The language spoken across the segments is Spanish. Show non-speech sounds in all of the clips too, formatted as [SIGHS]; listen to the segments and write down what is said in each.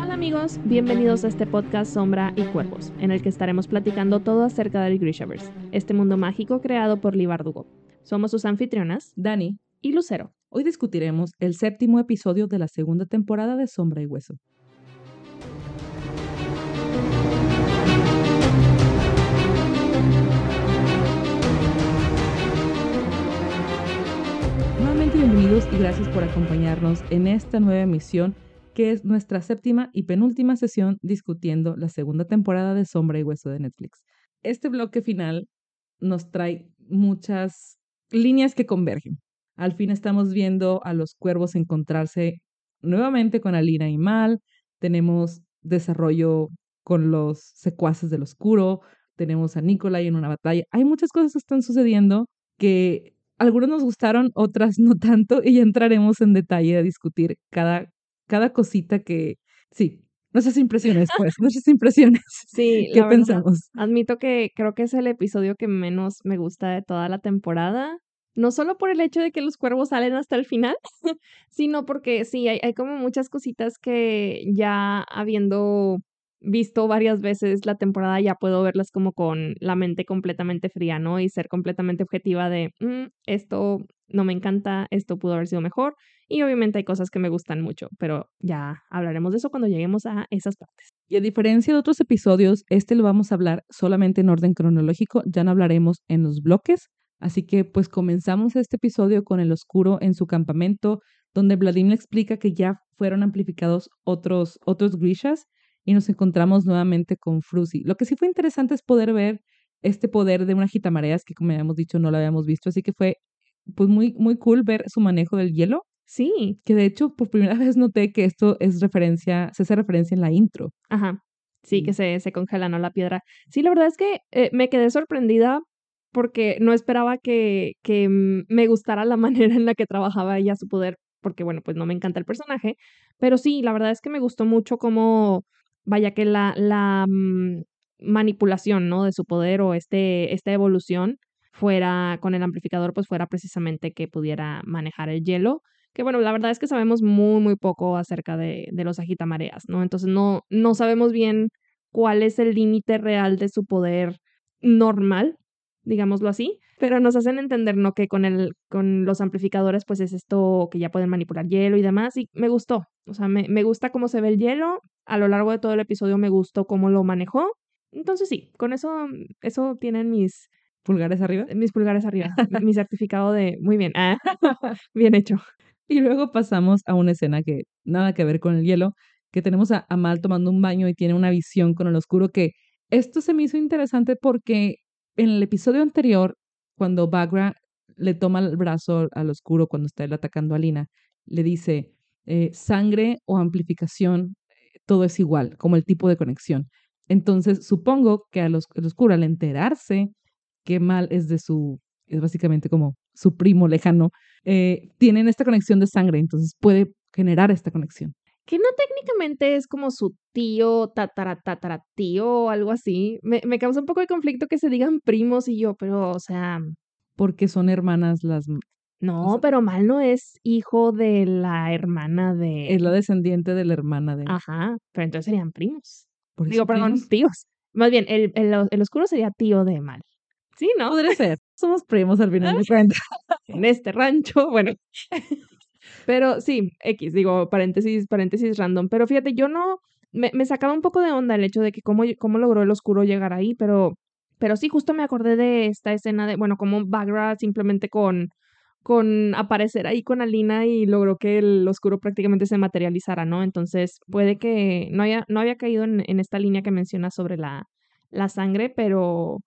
Hola amigos, bienvenidos a este podcast Sombra y Cuervos, en el que estaremos platicando todo acerca del Grishaverse, este mundo mágico creado por Lee Bardugo. Somos sus anfitrionas, Dani, y Lucero. hoy discutiremos el séptimo episodio de la segunda temporada de Sombra y Hueso. Bienvenidos y gracias por acompañarnos en esta nueva emisión que es nuestra séptima y penúltima sesión discutiendo la segunda temporada de Sombra y Hueso de Netflix. Este bloque final nos trae muchas líneas que convergen. Al fin estamos viendo a los cuervos encontrarse nuevamente con Alina y Mal. Tenemos desarrollo con los secuaces del oscuro. Tenemos a Nicolai en una batalla. Hay muchas cosas que están sucediendo que algunas nos gustaron, otras no tanto, y ya entraremos en detalle a discutir cada, cada cosita que, sí, nuestras impresiones, [LAUGHS] pues, nuestras impresiones. Sí, ¿Qué verdad, pensamos? Admito que creo que es el episodio que menos me gusta de toda la temporada. No solo por el hecho de que los cuervos salen hasta el final, [LAUGHS] sino porque sí, hay, hay como muchas cositas que ya habiendo visto varias veces la temporada ya puedo verlas como con la mente completamente fría, ¿no? Y ser completamente objetiva de, "Mm, esto no me encanta, esto pudo haber sido mejor. Y obviamente hay cosas que me gustan mucho, pero ya hablaremos de eso cuando lleguemos a esas partes. Y a diferencia de otros episodios, este lo vamos a hablar solamente en orden cronológico, ya no hablaremos en los bloques. Así que pues comenzamos este episodio con el oscuro en su campamento, donde Vladimir explica que ya fueron amplificados otros, otros Grishas y nos encontramos nuevamente con Frusi. Lo que sí fue interesante es poder ver este poder de una gitamareas que como habíamos dicho no lo habíamos visto, así que fue pues muy, muy cool ver su manejo del hielo, Sí, que de hecho por primera [LAUGHS] vez noté que esto es referencia, se hace referencia en la intro. Ajá. Sí, que se, se congela, ¿no? La piedra. Sí, la verdad es que eh, me quedé sorprendida porque no esperaba que, que mm, me gustara la [LAUGHS] manera en la que trabajaba ella su poder, porque bueno, pues no me encanta el personaje, pero sí, la verdad es que me gustó mucho cómo, vaya que la, la mm, manipulación, ¿no? De su poder o este, esta evolución fuera con el amplificador, pues fuera precisamente que pudiera manejar el hielo. Que bueno, la verdad es que sabemos muy, muy poco acerca de, de los agitamareas, ¿no? Entonces no, no sabemos bien cuál es el límite real de su poder normal, digámoslo así, pero nos hacen entender, ¿no? Que con, el, con los amplificadores, pues es esto que ya pueden manipular hielo y demás, y me gustó, o sea, me, me gusta cómo se ve el hielo, a lo largo de todo el episodio me gustó cómo lo manejó, entonces sí, con eso, eso tienen mis, Pulgares arriba. mis pulgares arriba, [LAUGHS] mi certificado de muy bien, ah, [LAUGHS] [LAUGHS] bien hecho. Y luego pasamos a una escena que nada que ver con el hielo, que tenemos a Amal tomando un baño y tiene una visión con el oscuro que esto se me hizo interesante porque en el episodio anterior, cuando Bagra le toma el brazo al oscuro cuando está él atacando a Lina, le dice, eh, sangre o amplificación, eh, todo es igual, como el tipo de conexión. Entonces, supongo que al os- el oscuro, al enterarse que Mal es de su, es básicamente como su primo lejano, eh, tienen esta conexión de sangre, entonces puede generar esta conexión. Que no técnicamente es como su tío, tatara, tatara tío o algo así. Me, me causa un poco de conflicto que se digan primos y yo, pero, o sea, Porque son hermanas las... no, sea- pero Mal no es hijo de la hermana de... Es la descendiente de la hermana de... Ajá, pero entonces serían primos. Digo, perdón, primos. tíos. Más bien, el, el, el oscuro sería tío de Mal. Sí, ¿no? Podría ser. Somos primos al final de [LAUGHS] cuentas. en este rancho, bueno. Pero sí, X, digo, paréntesis, paréntesis random. Pero fíjate, yo no, me, me sacaba un poco de onda el hecho de que cómo, cómo logró el oscuro llegar ahí, pero, pero sí, justo me acordé de esta escena de, bueno, como Bagra simplemente con, con aparecer ahí con Alina y logró que el oscuro prácticamente se materializara, ¿no? Entonces, puede que no haya, no había caído en, en esta línea que mencionas sobre la, la sangre, pero,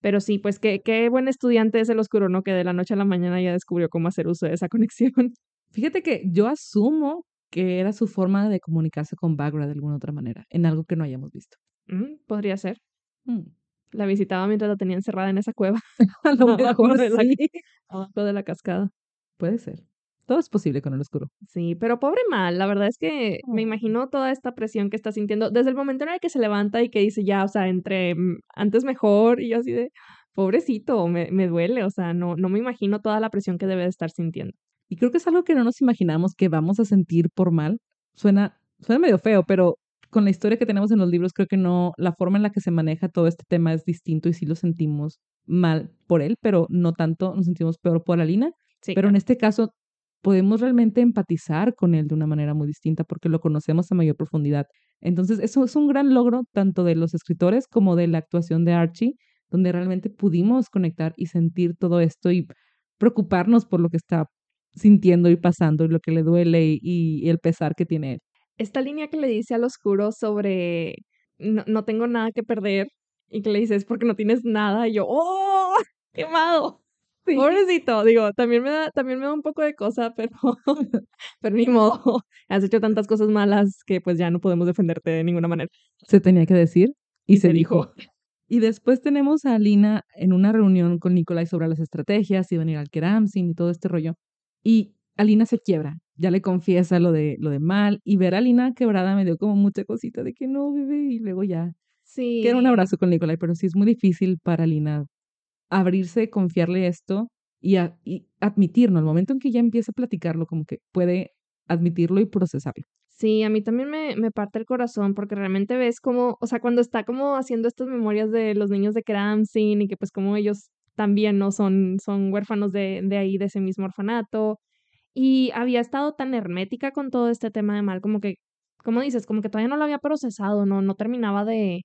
pero sí, pues qué, qué buen estudiante es el oscuro, ¿no? Que de la noche a la mañana ya descubrió cómo hacer uso de esa conexión. [LAUGHS] Fíjate que yo asumo que era su forma de comunicarse con Bagra de alguna otra manera, en algo que no hayamos visto. Mm, Podría ser. Mm. La visitaba mientras la tenía encerrada en esa cueva, A lo Abajo de la- sí. abajo de la cascada. Puede ser. Todo es posible con el oscuro. Sí, pero pobre mal, la verdad es que me imagino toda esta presión que está sintiendo desde el momento en el que se levanta y que dice ya, o sea, entre mm, antes mejor y yo así de, pobrecito, me, me duele, o sea, no, no me imagino toda la presión que debe de estar sintiendo. Y creo que es algo que no nos imaginamos que vamos a sentir por mal. Suena, suena medio feo, pero con la historia que tenemos en los libros, creo que no, la forma en la que se maneja todo este tema es distinto y sí lo sentimos mal por él, pero no tanto nos sentimos peor por Alina. Sí, pero en este caso podemos realmente empatizar con él de una manera muy distinta porque lo conocemos a mayor profundidad. Entonces, eso es un gran logro tanto de los escritores como de la actuación de Archie, donde realmente pudimos conectar y sentir todo esto y preocuparnos por lo que está sintiendo y pasando y lo que le duele y, y el pesar que tiene él esta línea que le dice al oscuro sobre no, no tengo nada que perder y que le dices porque no tienes nada y yo, ¡oh! [LAUGHS] ¡Quemado! Sí. Pobrecito, digo, también me da, también me da un poco de cosa, pero, [LAUGHS] pero ni modo. Has hecho tantas cosas malas que pues ya no podemos defenderte de ninguna manera. Se tenía que decir y, y se, se dijo. dijo. Y después tenemos a Lina en una reunión con Nicolai sobre las estrategias y venir al Keramsin y todo este rollo. Y Alina se quiebra, ya le confiesa lo de, lo de mal, y ver a Alina quebrada me dio como mucha cosita de que no, bebé, y luego ya. Sí. Quiero un abrazo con Nicolai, pero sí es muy difícil para Alina abrirse, confiarle esto y, a, y admitirlo. El momento en que ya empieza a platicarlo, como que puede admitirlo y procesarlo. Sí, a mí también me, me parte el corazón porque realmente ves como, o sea, cuando está como haciendo estas memorias de los niños de Kramsin y que pues como ellos también no son, son huérfanos de, de ahí, de ese mismo orfanato, y había estado tan hermética con todo este tema de mal, como que, como dices, como que todavía no lo había procesado, no, no terminaba de,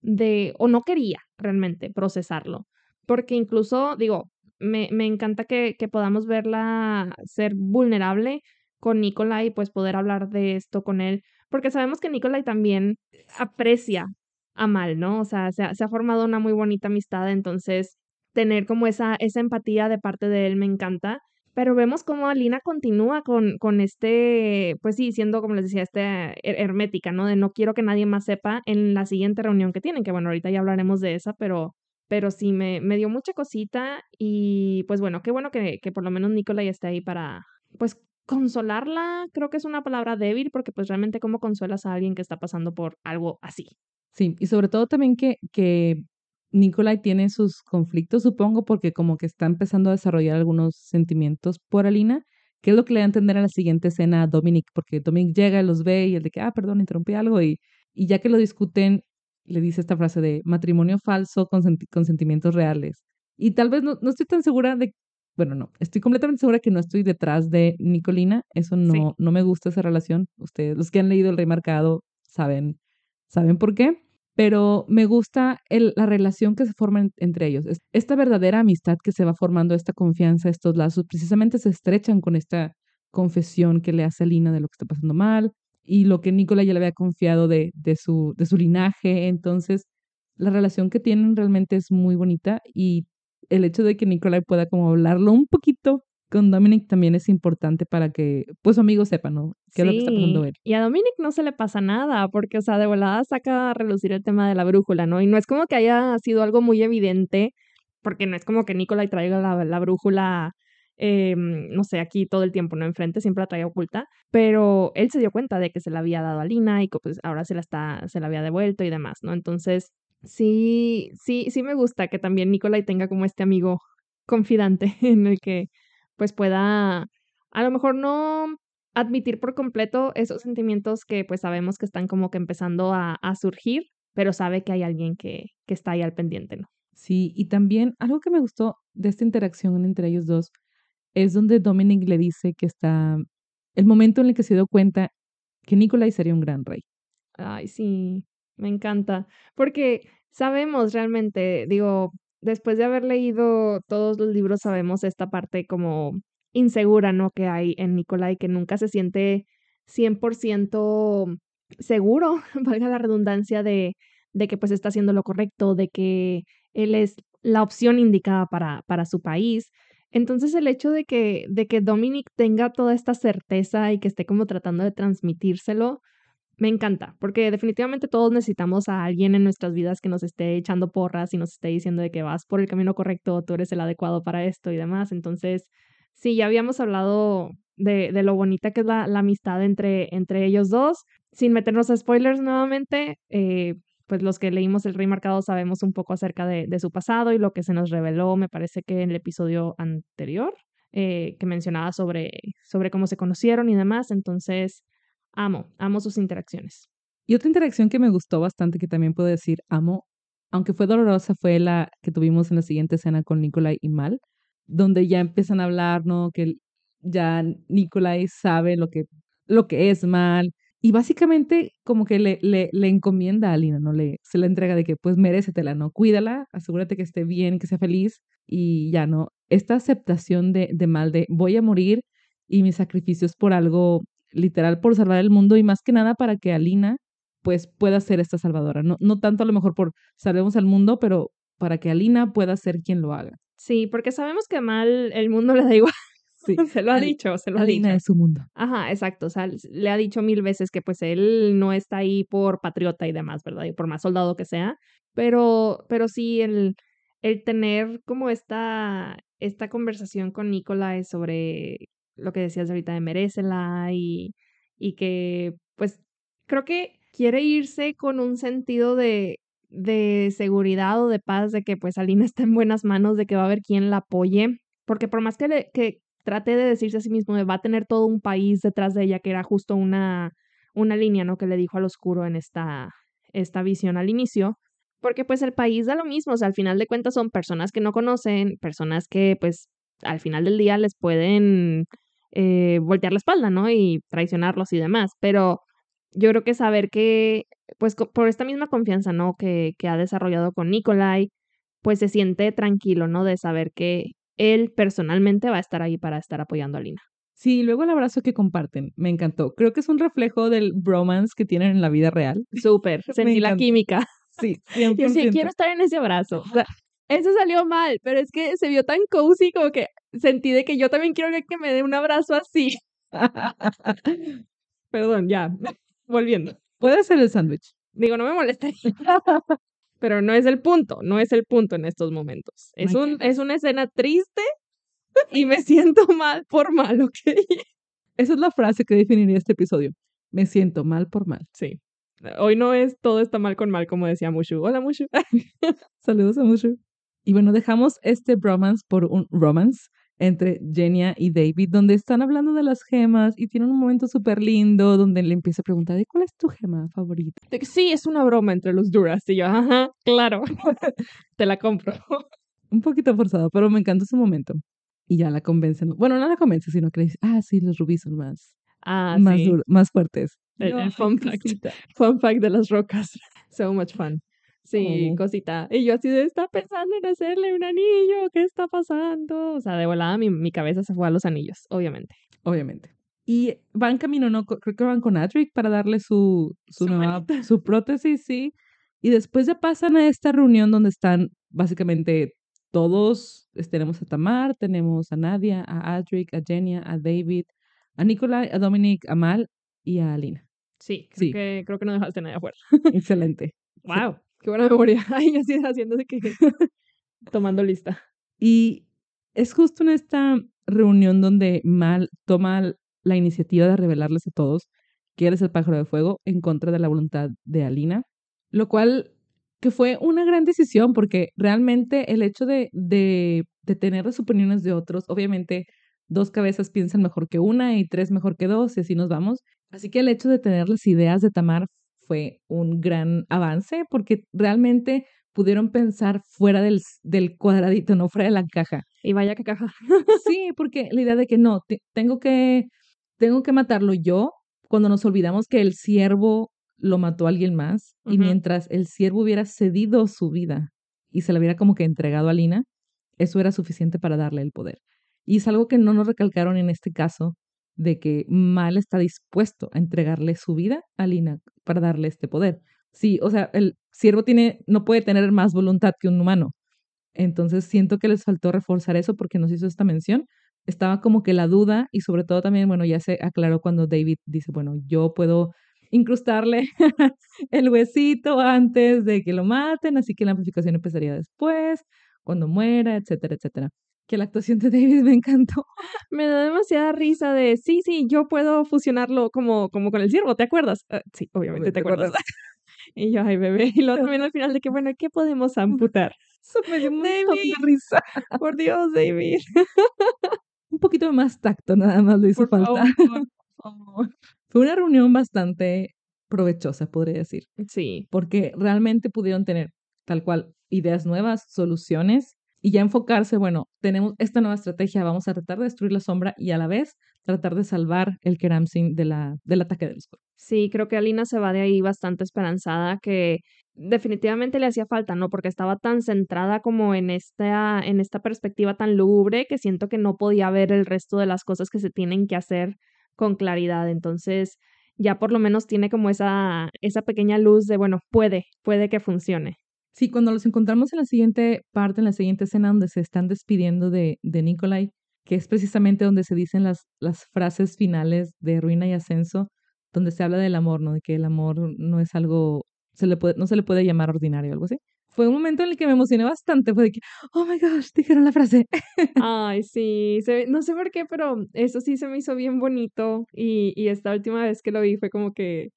de, o no quería realmente procesarlo. Porque incluso, digo, me, me encanta que, que podamos verla ser vulnerable con Nicolai y pues poder hablar de esto con él, porque sabemos que Nicolai también aprecia a Mal, ¿no? O sea, se ha, se ha formado una muy bonita amistad, entonces tener como esa, esa empatía de parte de él me encanta pero vemos cómo Alina continúa con, con este, pues sí, siendo, como les decía, este hermética, ¿no? De no quiero que nadie más sepa en la siguiente reunión que tienen, que bueno, ahorita ya hablaremos de esa, pero, pero sí, me, me dio mucha cosita y pues bueno, qué bueno que, que por lo menos Nicola ya esté ahí para, pues, consolarla, creo que es una palabra débil, porque pues realmente cómo consuelas a alguien que está pasando por algo así. Sí, y sobre todo también que, que Nikolai tiene sus conflictos, supongo, porque como que está empezando a desarrollar algunos sentimientos por Alina, que es lo que le da a entender a la siguiente escena a Dominic, porque Dominic llega, los ve y el de que, ah, perdón, interrumpí algo, y, y ya que lo discuten, le dice esta frase de matrimonio falso con, senti con sentimientos reales. Y tal vez no, no, estoy tan segura de, bueno, no, estoy completamente segura que no estoy detrás de Nicolina, eso no, sí. no me gusta esa relación. Ustedes, los que han leído El Rey Marcado, saben, saben por qué pero me gusta la relación que se forma en, entre ellos. Esta verdadera amistad que se va formando, esta confianza, estos lazos, precisamente se estrechan con esta confesión que le hace a Lina de lo que está pasando mal y lo que Nicola ya le había confiado de, su, de su linaje. Entonces, la relación que tienen realmente es muy bonita y el hecho de que Nicola pueda como hablarlo un poquito con Dominic también es importante para que, pues, su amigo sepa, ¿no? ¿Qué sí. es lo que está pasando él? Y a Dominic no se le pasa nada, porque, o sea, de volada saca a relucir el tema de la brújula, ¿no? Y no es como que haya sido algo muy evidente, porque no es como que Nicolai traiga la, la brújula, eh, no sé, aquí todo el tiempo, ¿no? Enfrente, siempre la traía oculta, pero él se dio cuenta de que se la había dado a Lina y que, pues, ahora se la, está, se la había devuelto y demás, ¿no? Entonces, sí, sí, sí me gusta que también Nicolai tenga como este amigo confidante [LAUGHS] en el que pues pueda a lo mejor no admitir por completo esos sentimientos que pues sabemos que están como que empezando a, a surgir, pero sabe que hay alguien que, que está ahí al pendiente, ¿no? Sí, y también algo que me gustó de esta interacción entre ellos dos es donde Dominic le dice que está el momento en el que se dio cuenta que Nicolai sería un gran rey. Ay, sí, me encanta, porque sabemos realmente, digo, después de haber leído todos los libros, sabemos esta parte como insegura, ¿no? Que hay en Nicolai, que nunca se siente 100% seguro, [LAUGHS] valga la redundancia, de, de que pues está haciendo lo correcto, de que él es la opción indicada para, para su país. Entonces el hecho de que, de que Dominic tenga toda esta certeza y que esté como tratando de transmitírselo, me encanta, porque definitivamente todos necesitamos a alguien en nuestras vidas que nos esté echando porras y nos esté diciendo de que vas por el camino correcto, tú eres el adecuado para esto y demás. Entonces, sí, ya habíamos hablado de, lo bonita que es la, amistad entre, entre ellos dos. Sin meternos a spoilers nuevamente, eh, pues los que leímos El Rey Marcado sabemos un poco acerca de, de su pasado y lo que se nos reveló, me parece que en el episodio anterior, eh, que mencionaba sobre, sobre cómo se conocieron y demás. Entonces, amo, amo sus interacciones. Y otra interacción que me gustó bastante, que también puedo decir amo, aunque fue dolorosa, fue la que tuvimos en la siguiente escena con Nicolai y Mal, donde ya empiezan a hablar, ¿no? Que ya Nicolai sabe lo que, lo que es Mal. Y básicamente como que le, le, le encomienda a Alina, ¿no? Le, se la entrega de que pues merécetela, ¿no? Cuídala, asegúrate que esté bien, que sea feliz y ya, ¿no? Esta aceptación de, de Mal de voy a morir y mis sacrificios por algo literal por salvar el mundo y más que nada para que Alina pues pueda ser esta salvadora. No, no tanto a lo mejor por salvemos al mundo, pero para que Alina pueda ser quien lo haga. Sí, porque sabemos que mal el mundo [LAUGHS] le da igual. Sí. [LAUGHS] se lo ha dicho, se lo Alina ha dicho. es su mundo. Ajá, exacto. O sea, le ha dicho mil veces que pues él no está ahí por patriota y demás, ¿verdad? Y por más soldado que sea. Pero, pero sí, el, el tener como esta, esta conversación con Nicolai sobre lo que decías ahorita de merécela y, y que pues creo que quiere irse con un sentido de, de seguridad o de paz, de que pues Alina [LAUGHS] está en buenas manos, de que va a haber quien la apoye, porque por más que, le, que trate de decirse a sí mismo de va a tener todo un país detrás de ella, que era justo una, una línea, ¿no? Que le dijo al oscuro en esta, esta visión al inicio, porque pues el país da lo mismo, o sea, al final de cuentas son personas que no conocen, personas que pues al final del día les pueden eh, voltear la espalda, ¿no? Y traicionarlos y demás, pero yo creo que saber que, pues por esta misma confianza, ¿no? Que, que ha desarrollado con Nikolai, pues se siente tranquilo, ¿no? De saber que él personalmente va a estar ahí para estar apoyando a Lina. Sí, luego el abrazo que comparten, me encantó. Creo que es un reflejo del bromance que tienen en la vida real. Súper, [LAUGHS] sentí la química. Sí, 100%. [LAUGHS] Yo sí quiero estar en ese abrazo. O sea, eso salió mal, pero es que se vio tan cozy como que sentí de que yo también quiero que me dé un abrazo así. [LAUGHS] Perdón, ya, [LAUGHS] volviendo. Puede ser el sándwich. Digo, no me molesta. [LAUGHS] pero no es el punto, no es el punto en estos momentos. Es, un, es una escena triste y me siento mal por mal, ¿ok? Esa es la frase que definiría este episodio. Me siento mal por mal. Sí. Hoy no es todo está mal con mal, como decía Mushu. Hola, Mushu. Saludos a Mushu. Y bueno, dejamos este bromance por un romance entre Genia y David, donde están hablando de las gemas y tienen un momento súper lindo donde le empieza a preguntar, ¿de cuál es tu gema favorita? Sí, es una broma entre los Duras. Y yo, ajá, claro, [LAUGHS] te la compro. un poquito forzado, pero me encanta ese momento. Y ya la convencen. Bueno, no la convence, sino que le dice, ah, sí, los rubíes son más, ah, más, sí. más fuertes. El, el fun, fact, fun fact de las rocas. [LAUGHS] So much fun. Sí, cosita. Y yo así de, está pensando en hacerle un anillo, ¿qué está pasando? O sea, de volada mi, mi cabeza se fue a los anillos, obviamente. Obviamente. Y van camino, ¿no? Creo que van con Adric para darle su, su, Su nueva, manita. su prótesis, sí. Y después ya pasan a esta reunión donde están básicamente todos, tenemos a Tamar, tenemos a Nadia, a Adric, a Genia, a David, a Nicolai, a Dominic, a Mal y a Alina. Sí, creo, Sí. Que, creo que no dejaste nadie afuera. Excelente. [LAUGHS] Wow, qué buena memoria. [LAUGHS] Ay, así haciéndose que [LAUGHS] tomando lista. Y es justo en esta reunión donde Mal toma la iniciativa de revelarles a todos que él es el pájaro de fuego en contra de la voluntad de Alina, lo cual que fue una gran decisión porque realmente el hecho de, de, de tener las opiniones de otros, obviamente dos cabezas piensan mejor que una y tres mejor que dos y así nos vamos. Así que el hecho de tener las ideas de Tamar fue un gran avance porque realmente pudieron pensar fuera del, del cuadradito, no fuera de la caja. Y vaya que caja. [LAUGHS] Sí, porque la idea de que no, te- tengo que tengo que matarlo yo, cuando nos olvidamos que el siervo lo mató a alguien más y mientras el siervo hubiera cedido su vida y se la hubiera como que entregado a Lina, eso era suficiente para darle el poder. Y es algo que no nos recalcaron en este caso de que Mal está dispuesto a entregarle su vida a Lina para darle este poder. Sí, o sea, el siervo tiene no puede tener más voluntad que un humano. Entonces siento que les faltó reforzar eso porque nos hizo esta mención. Estaba como que la duda y sobre todo también, bueno, ya se aclaró cuando David dice, bueno, yo puedo incrustarle [LAUGHS] el huesito antes de que lo maten, así que la amplificación empezaría después, cuando muera, etcétera, etcétera. Que la actuación de David me encantó. [LAUGHS] Me da demasiada risa de, sí, sí, yo puedo fusionarlo como, como con el ciervo, ¿te acuerdas? Ah, sí, obviamente te ¿Te acuerdas. acuerdas? [LAUGHS] Y yo, ay, bebé. Y luego también al final de que, bueno, ¿qué podemos amputar? [LAUGHS] Eso me dio un montón de David. risa. Por Dios, David. Un poquito de más tacto nada más le hizo Por falta. favor, por favor. Fue una reunión bastante provechosa, podría decir, Sí, porque realmente pudieron tener tal cual ideas nuevas, soluciones y ya enfocarse, bueno, tenemos esta nueva estrategia, vamos a tratar de destruir la sombra y a la vez tratar de salvar el Keramsin de la, del ataque del oscuro. sí, creo que Alina se va de ahí bastante esperanzada que definitivamente le hacía falta, ¿no? Porque estaba tan centrada como en esta, en esta perspectiva tan lúgubre que siento que no podía ver el resto de las cosas que se tienen que hacer con claridad. Entonces, ya por lo menos tiene como esa, esa pequeña luz de, bueno, puede, puede que funcione. Sí, cuando los encontramos en la siguiente parte, en la siguiente escena donde se están despidiendo de, de Nikolai, que es precisamente donde se dicen las, las frases finales de Ruina y Ascenso, donde se habla del amor, ¿no? De que el amor no es algo, se le puede, no se le puede llamar ordinario o algo así. Fue un momento en el que me emocioné bastante, fue de que, oh my gosh, dijeron la frase. [LAUGHS] Ay, sí, no sé por qué, pero eso sí se me hizo bien bonito y, y esta última vez que lo vi fue como que,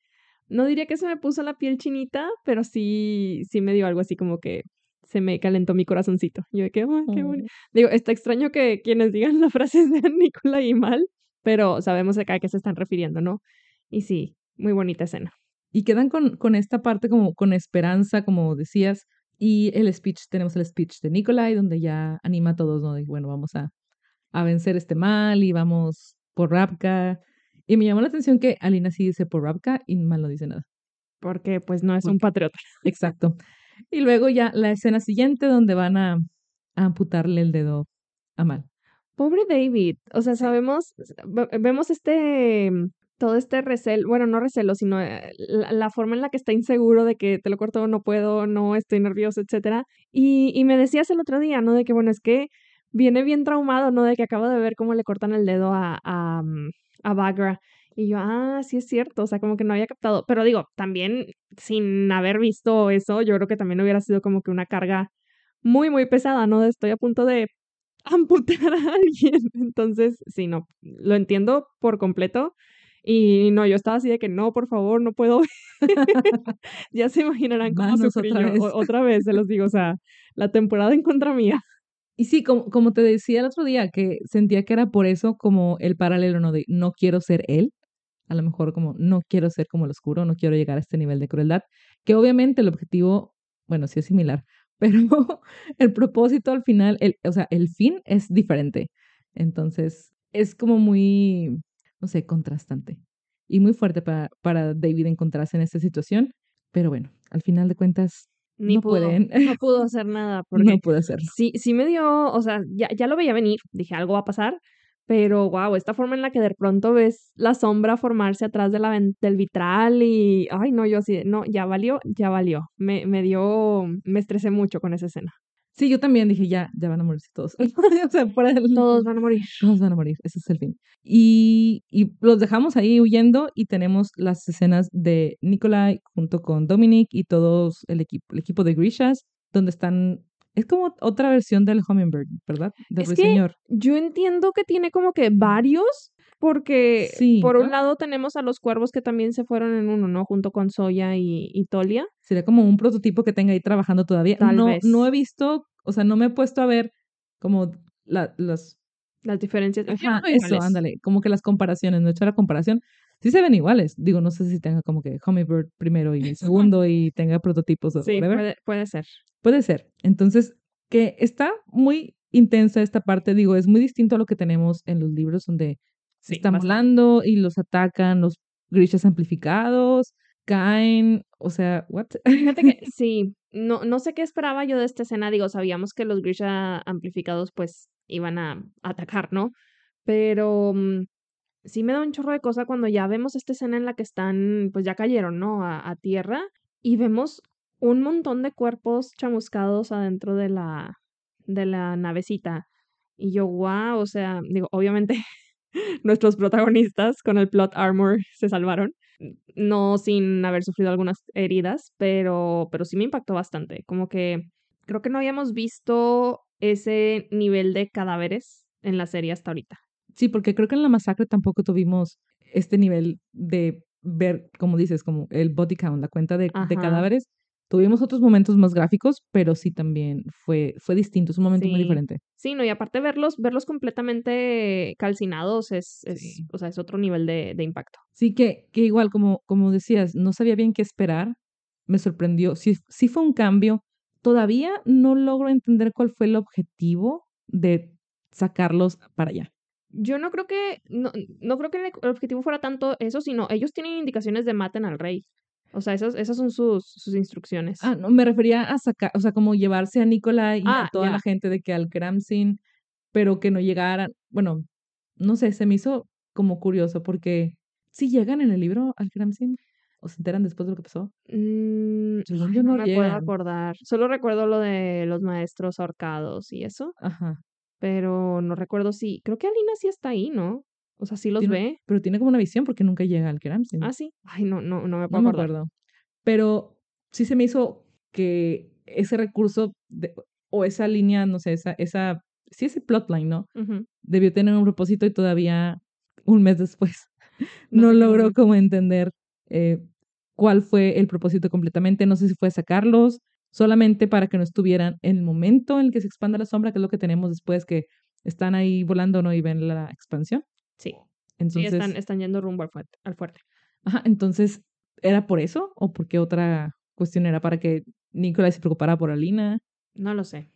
no diría que se me puso la piel chinita, pero sí, sí me dio algo así como que se me calentó mi corazoncito. Yo de que, ay, qué bonito. Digo, está extraño que quienes digan [LAUGHS] la frase sean Nicola y mal, pero sabemos acá a qué se están refiriendo, ¿no? Y sí, muy bonita escena. Y quedan con, con esta parte como con esperanza, como decías, y el speech, tenemos el speech de Nikolai, donde ya anima a todos, ¿no? De, bueno, vamos a, a vencer este mal y vamos por Rapka. Y me llamó la atención que Alina sí dice por Rapka y mal no dice nada. Porque pues no es un patriota. [LAUGHS] Exacto. Y luego ya la escena siguiente donde van a, a amputarle el dedo a Mal. Pobre David, o sea, sabemos, ve- vemos este, mm, todo este recelo, bueno, no recelo, sino eh, la, la forma en la que está inseguro de que te lo corto, no puedo, no estoy nervioso, etcétera. Y, y me decías el otro día, ¿no? De que, bueno, es que viene bien traumado, ¿no? De que acabo de ver cómo le cortan el dedo a, a, mm, a Bagra. Y yo, ah, sí es cierto, o sea, como que no había captado. Pero digo, también sin haber visto eso, yo creo que también hubiera sido como que una carga muy, muy pesada, ¿no? Estoy a punto de [LAUGHS] amputar a alguien. Entonces, sí, no, lo entiendo por completo. Y no, yo estaba así de que no, por favor, no puedo. [LAUGHS] ya se imaginarán [LAUGHS] cómo Manos sufrí otra yo. vez. O- otra vez, se los digo, o sea, la temporada en contra mía. Y sí, como, como te decía el otro día, que sentía que era por eso como el paralelo, ¿no? De no quiero ser él, a lo mejor como no quiero ser como el oscuro, no quiero llegar a este nivel de crueldad, que obviamente el objetivo, bueno, sí es similar, [LAUGHS] pero el propósito al final, el, o sea, el fin es diferente. Entonces, es como muy, no sé, contrastante y muy fuerte para, para David encontrarse en esta situación, pero bueno, al final de cuentas, Ni No pudo, pueden. no pudo [LAUGHS] hacer nada porque no puede hacerlo. sí, sí me dio, o sea, ya, ya lo veía venir, dije algo va a pasar, pero wow, esta forma en la que de pronto ves la sombra formarse atrás de la, del vitral y, ay no, yo así, no, ya valió, ya valió, me, me dio, me estresé mucho con esa escena. Sí, yo también dije, ya, ya van a morirse todos. [LAUGHS] o sea, fuera del- Todos [LAUGHS] van a morir. Todos van a morir, ese es el fin. Y, y los dejamos ahí huyendo y tenemos las escenas de Nikolai junto con Dominic y todos el equipo, el equipo de Grishas, donde están, es como otra versión del Hummingbird, ¿verdad? Del Es que. Yo entiendo que tiene como que varios, porque Sí, por un ¿no? lado tenemos a los cuervos que también se fueron en uno, ¿no? Junto con Soya y, y Tolia. Sería como un prototipo que tenga ahí trabajando todavía. Tal no, vez. no he visto, o sea, no me he puesto a ver como la, las Las diferencias. Ajá, eso, iguales. ándale, como que las comparaciones, no he hecho la comparación. Sí se ven iguales. Digo, no sé si tenga como que Hummingbird primero y [LAUGHS] segundo y tenga prototipos o Sí, puede, puede ser. Puede ser. Entonces, que está muy intensa esta parte, digo, es muy distinto a lo que tenemos en los libros donde Sí, están volando y los atacan los grishas amplificados, caen, o sea, what? [LAUGHS] Fíjate que [LAUGHS] sí, no, no sé qué esperaba yo de esta escena. Digo, sabíamos que los Grisha amplificados pues iban a atacar, ¿no? Pero mm, sí me da un chorro de cosa cuando ya vemos esta escena en la que están, pues ya cayeron, ¿no? A, a tierra y vemos un montón de cuerpos chamuscados adentro de la, de la navecita. Y yo, wow, o sea, digo, obviamente [LAUGHS] nuestros protagonistas con el plot armor se salvaron no sin haber sufrido algunas heridas, pero, pero sí me impactó bastante. Como que creo que no habíamos visto ese nivel de cadáveres en la serie hasta ahorita. Sí, porque creo que en la masacre tampoco tuvimos este nivel de ver, como dices, como el body count, la cuenta de, de cadáveres. Tuvimos otros momentos más gráficos, pero sí también fue, fue distinto, es un momento muy Sí. diferente. Sí, no, y aparte verlos, verlos completamente calcinados es, es Sí. o sea, es otro nivel de, de impacto. Sí, que, que igual, como, como decías, no sabía bien qué esperar, me sorprendió, sí, sí fue un cambio. Todavía no logro entender cuál fue el objetivo de sacarlos para allá. Yo no creo que, no, no creo que el objetivo fuera tanto eso, sino ellos tienen indicaciones de maten al rey. O sea, esas, esas son sus, sus instrucciones. Ah, no, me refería a sacar, o sea, como llevarse a Nicola y a Ah, toda la gente de que al Kramsin, pero que no llegaran. Bueno, no sé, se me hizo como curioso porque si llegan en el libro al Kramsin o se enteran después de lo que pasó. Mm, Según yo no no me puedo acordar. Solo recuerdo lo de los maestros ahorcados y eso, Ajá. pero no recuerdo si. Creo que Alina sí está ahí, ¿no? O sea, sí los Tiene- ve. Pero tiene como una visión porque nunca llega al Kramsin. Ah, sí. Ay, no, no, no me no puedo me acordar. acuerdo. Pero sí se me hizo que ese recurso de- o esa línea, no sé, esa, esa, sí ese plotline, ¿no? Ujú. Debió tener un propósito y todavía un mes después [LAUGHS] No no, logró como entender eh, cuál fue el propósito completamente. No sé si fue sacarlos solamente para que no estuvieran en el momento en el que se expanda la sombra, que es lo que tenemos después, que están ahí volando, ¿no? Y ven la expansión. Sí. Sí, Entonces, están, están yendo rumbo al fuerte. Al fuerte. ajá, entonces, ¿era por eso? ¿O por qué otra cuestión era para que Nicolás se preocupara por Alina? No lo sé.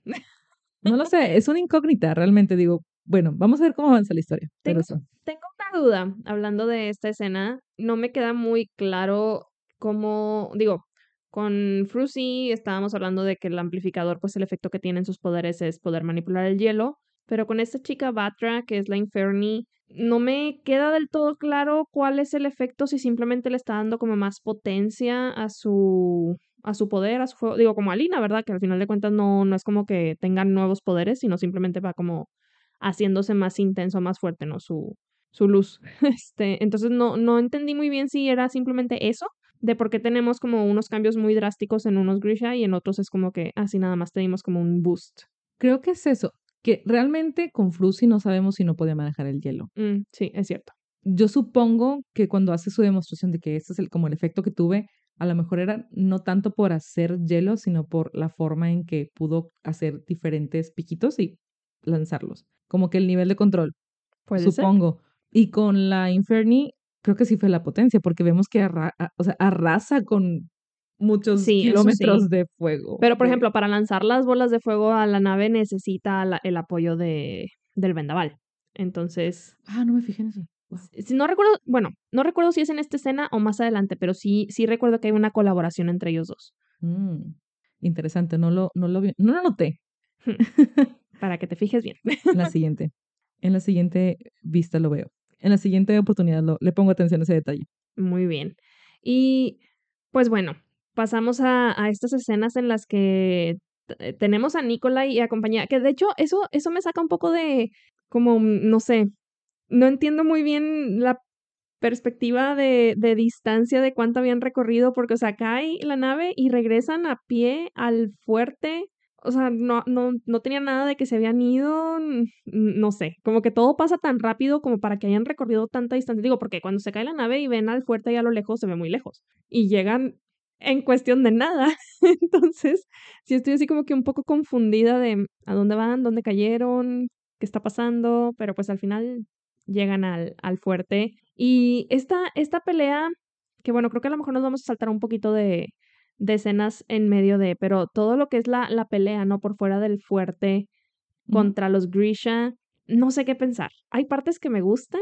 No lo sé, es una incógnita, realmente digo, bueno, vamos a ver cómo avanza la historia. Tengo- sí. Tengo una duda, hablando de esta escena, no me queda muy claro cómo, digo, con Fruzy estábamos hablando de que el amplificador, pues el efecto que tiene en sus poderes es poder manipular el hielo, pero con esta chica Batra, que es la Inferni, no me queda del todo claro cuál es el efecto, si simplemente le está dando como más potencia a su a su poder, a su fuego, digo, como a Lina, ¿verdad? Que al final de cuentas no, no es como que tengan nuevos poderes, sino simplemente va como haciéndose más intenso, más fuerte, ¿no? Su, su luz. [LAUGHS] Este, entonces no, no entendí muy bien si era simplemente eso, de por qué tenemos como unos cambios muy drásticos en unos Grisha y en otros es como que así nada más tenemos como un boost. Creo que es eso, que realmente con Fruzy no sabemos si no podía manejar el hielo. Mm, sí, es cierto. Yo supongo que cuando hace su demostración de que este es el, como el efecto que tuve, a lo mejor era no tanto por hacer hielo, sino por la forma en que pudo hacer diferentes piquitos y lanzarlos. Como que el nivel de control, Puede ser. supongo. Y con la Inferni, creo que sí fue la potencia, porque vemos que arra- o sea, arrasa con muchos Sí, kilómetros sí. de fuego. Pero, por ejemplo, para lanzar las bolas de fuego a la nave necesita la- el apoyo de, del vendaval. Entonces, Ah, no me fijé en eso. Wow. si no recuerdo, bueno, no recuerdo si es en esta escena o más adelante, pero sí, sí recuerdo que hay una colaboración entre ellos dos. Mm, interesante, no lo, no lo vi- no lo noté. [LAUGHS] Para que te fijes bien. En la siguiente. En la siguiente vista lo veo. En la siguiente oportunidad lo, le pongo atención a ese detalle. Muy bien. Y pues bueno, pasamos a, a estas escenas en las que tenemos a Nicolai y a compañía, que de hecho eso, eso me saca un poco de, como, mm, no sé, no entiendo muy bien la perspectiva de, de distancia de cuánto habían recorrido, porque, o sea, cae la nave y regresan a pie al fuerte. O sea, no, no, no tenía nada de que se habían ido, no sé, como que todo pasa tan rápido como para que hayan recorrido tanta distancia. Digo, porque cuando se cae la nave y ven al fuerte y a lo lejos, se ve muy lejos. Y llegan en cuestión de nada. [LAUGHS] Entonces, sí estoy así como que un poco confundida de a dónde van, dónde cayeron, qué está pasando, pero pues al final llegan al, al fuerte. Y esta, esta pelea, que bueno, creo que a lo mejor nos vamos a saltar un poquito de, de escenas en medio de, pero todo lo que es la, la pelea, ¿no? Por fuera del fuerte contra los Grisha, no sé qué pensar. Hay partes que me gustan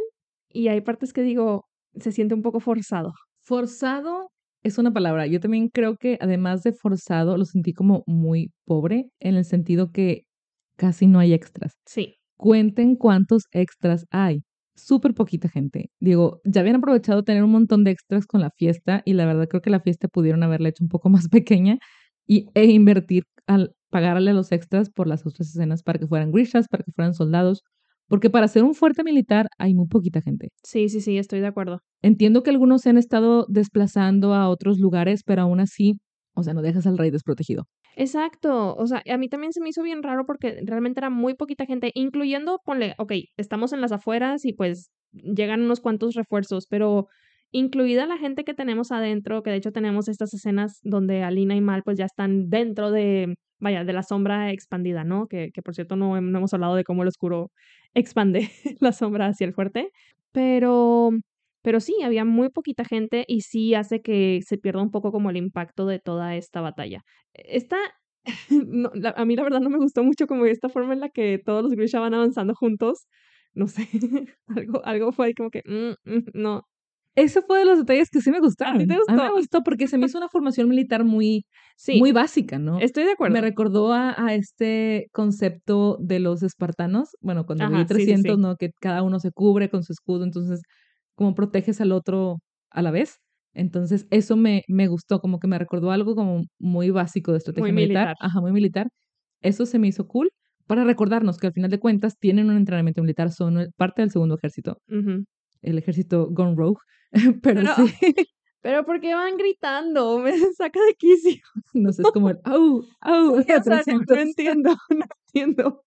y hay partes que digo, se siente un poco forzado. Forzado es una palabra. Yo también creo que además de forzado, lo sentí como muy pobre en el sentido que casi no hay extras. Sí, Cuenten cuántos extras hay. Súper poquita gente. Digo, ya habían aprovechado tener un montón de extras con la fiesta y la verdad creo que la fiesta pudieron haberla hecho un poco [LAUGHS] más pequeña y, e invertir al pagarle a los extras por las otras escenas para que fueran grishas, para que fueran soldados, porque para hacer un fuerte militar hay muy poquita gente. sí, sí, sí, estoy de acuerdo. Entiendo que algunos se han estado desplazando a otros lugares, pero aún así, o sea, no dejas al rey desprotegido. Exacto, o sea, a mí también se me hizo bien raro porque realmente era muy poquita gente, incluyendo, ponle, ok, estamos en las afueras y pues llegan unos cuantos refuerzos, pero incluida la gente que tenemos adentro, que de hecho tenemos estas escenas donde Alina y Mal pues ya están dentro de, vaya, de la sombra expandida, ¿no? Que, que por cierto no, no hemos hablado de cómo el oscuro expande [LAUGHS] la sombra hacia el fuerte, pero pero sí, había muy poquita gente y sí hace que se pierda un poco como el impacto de toda esta batalla. Esta, [LAUGHS] no, a mí la verdad no me gustó mucho como esta forma en la que todos los Grisha van avanzando juntos. No sé, [LAUGHS] algo, algo fue como que, mm, mm, no. Ese fue de los detalles que sí me gustaron. ¿A ti te gustó? mí me gustó porque se me hizo una formación militar muy, Sí, muy básica, ¿no? estoy de acuerdo. Me recordó a, a este concepto de los espartanos, bueno, cuando Ajá, vi sí, sí, 300, sí. ¿no? Que cada uno se cubre con su escudo, entonces, como proteges al otro a la vez. Entonces, eso me, me gustó, como que me recordó algo como muy básico de estrategia Muy militar. militar. Ajá, muy militar. Eso se me hizo cool para recordarnos que al final de cuentas tienen un entrenamiento militar, son el- parte del segundo ejército, el ejército Gone Rogue, [LAUGHS] pero, Pero- sí, [LAUGHS] Pero ¿por qué van gritando? Me [LAUGHS] saca de quicio. no sé, es como el, au, au, O sea, no, 300. no entiendo, no entiendo.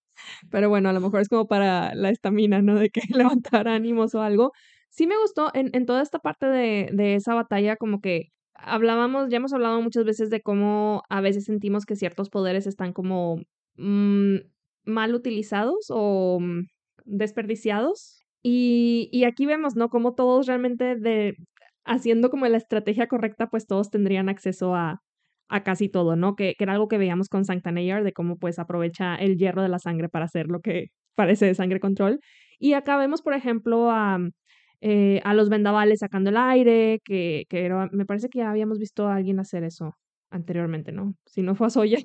Pero bueno, a lo mejor es como para la estamina, ¿no? De que levantar ánimos o algo. Sí me gustó en, en toda esta parte de, de esa batalla, como que hablábamos, ya hemos hablado muchas veces de cómo a veces sentimos que ciertos poderes están como mm, mal utilizados o mm, desperdiciados. Y, y aquí vemos, ¿no? Como todos realmente de haciendo como la estrategia correcta, pues todos tendrían acceso a, a casi todo, ¿no? Que, que era algo que veíamos con Sancta Neyar, de cómo pues aprovecha el hierro de la sangre para hacer lo que [LAUGHS] parece de sangre control. Y acá vemos, por ejemplo, a, eh, a los vendavales sacando el aire, que, que era- me parece que ya habíamos visto a alguien hacer eso anteriormente, ¿no? Si no fue a Soya,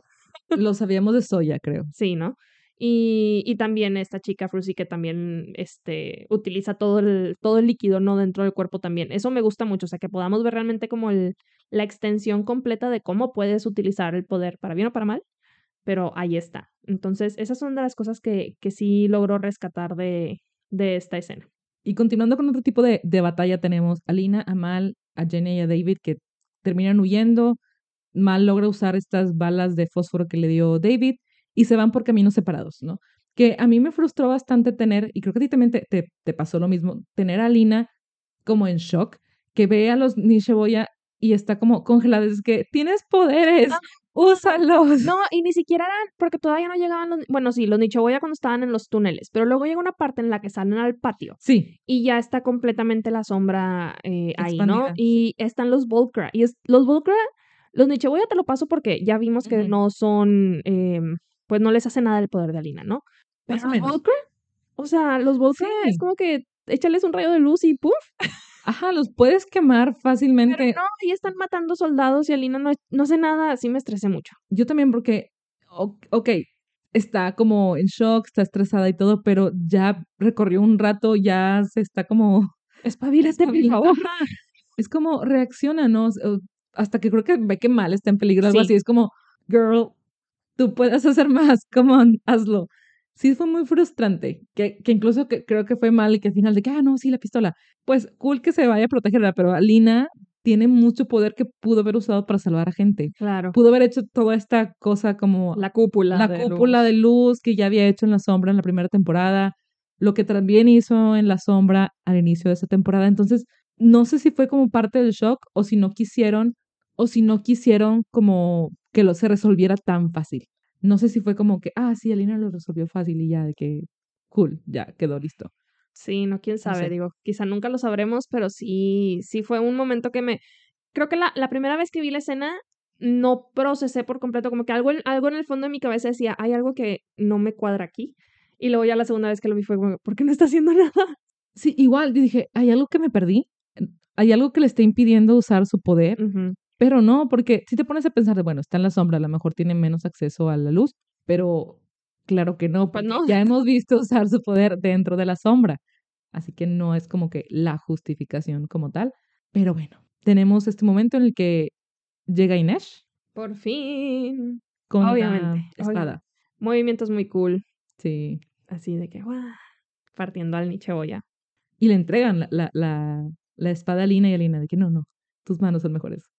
Lo sabíamos de Soya, creo. sí, ¿no? Y, también esta chica Frusi que también este, utiliza todo el, todo el líquido, ¿no? Dentro del cuerpo también. Eso me gusta mucho, o sea, que podamos ver realmente como el, la extensión completa de cómo puedes utilizar el poder para bien o para mal, pero ahí está. Entonces, esas son de las cosas que, que sí logró rescatar de, de esta escena. Y continuando con otro tipo de, de batalla, tenemos a Lina, a Mal, a Jenny y a David que terminan huyendo. Mal logra usar estas balas de fósforo que le dio David y se van por caminos separados, ¿no? Que a mí me frustró bastante tener, y creo que a ti también te, te, te pasó lo mismo, tener a Lina como en shock, que ve a los Nisheboya y está como congelada. Es que tienes poderes, Ah, úsalos. No, y ni siquiera eran, porque todavía no llegaban los, bueno, sí, los Nichoboya cuando estaban en los túneles, pero luego llega una parte en la que salen al patio Sí, y ya está completamente la sombra eh, ahí, ¿no? Y están los Volcra. Y es, los Volcra, los Nichiboya te lo paso porque ya vimos que Ujú. no son, eh, pues no les hace nada el poder de Alina, ¿no? Pero los. Volcra, o sea, los Sí. es como que échales un rayo de luz y ¡puf! ajá, los puedes quemar Pero fácilmente. no, y están matando soldados y Alina no, no hace nada, así me estresé mucho. yo también porque, ok, está como en shock, está estresada y todo, pero ya recorrió un rato, ya se está como... [LAUGHS] Espabilate, por favor. Es como reacciona, ¿no? Hasta que creo que ve que mal está en peligro, algo Sí. así. Es como, girl, tú puedes hacer más, [LAUGHS] come on, hazlo. Sí, fue muy frustrante, que, que incluso que, creo que fue mal y que al final de que, ah, no, sí, la pistola. Pues cool que se vaya a protegerla, pero Alina tiene mucho poder que pudo haber usado para salvar a gente Claro. pudo haber hecho toda esta cosa como La cúpula. la de cúpula luz. de luz que ya había hecho en la sombra en la primera temporada, lo que también hizo en la sombra al inicio de esa temporada. Entonces, no sé si fue como parte del shock o si no quisieron o si no quisieron como que lo se resolviera tan fácil. No sé si fue como que, ah, sí, Alina lo resolvió fácil y ya de que, cool, ya quedó listo. Sí, no, quién sabe, sé. digo, quizá nunca lo sabremos, pero sí, sí fue un momento que me, creo que la, la primera vez que vi la escena no procesé por completo, como que algo, en- algo en el fondo de mi cabeza decía, hay algo que no me cuadra aquí. Y luego ya la segunda vez que lo vi fue como, ¿por qué no está haciendo [LAUGHS] nada? Sí, igual dije, hay algo que me perdí, hay algo que le está impidiendo usar su poder. Pero no, porque si te pones a pensar de, bueno, está en la sombra, a lo mejor tiene menos acceso a la luz, pero claro que no, Pues no. ya hemos visto [LAUGHS] usar su poder dentro de la sombra. Así que no es como que la justificación como tal. Pero bueno, tenemos este momento en el que llega Inés Por fin. con Obviamente, la espada. Movimientos muy cool, Sí. así de que, ¡guau! partiendo al Nicheboya. Y le entregan la, la, la, la espada a Lina y a Lina de que no, no, tus manos son mejores.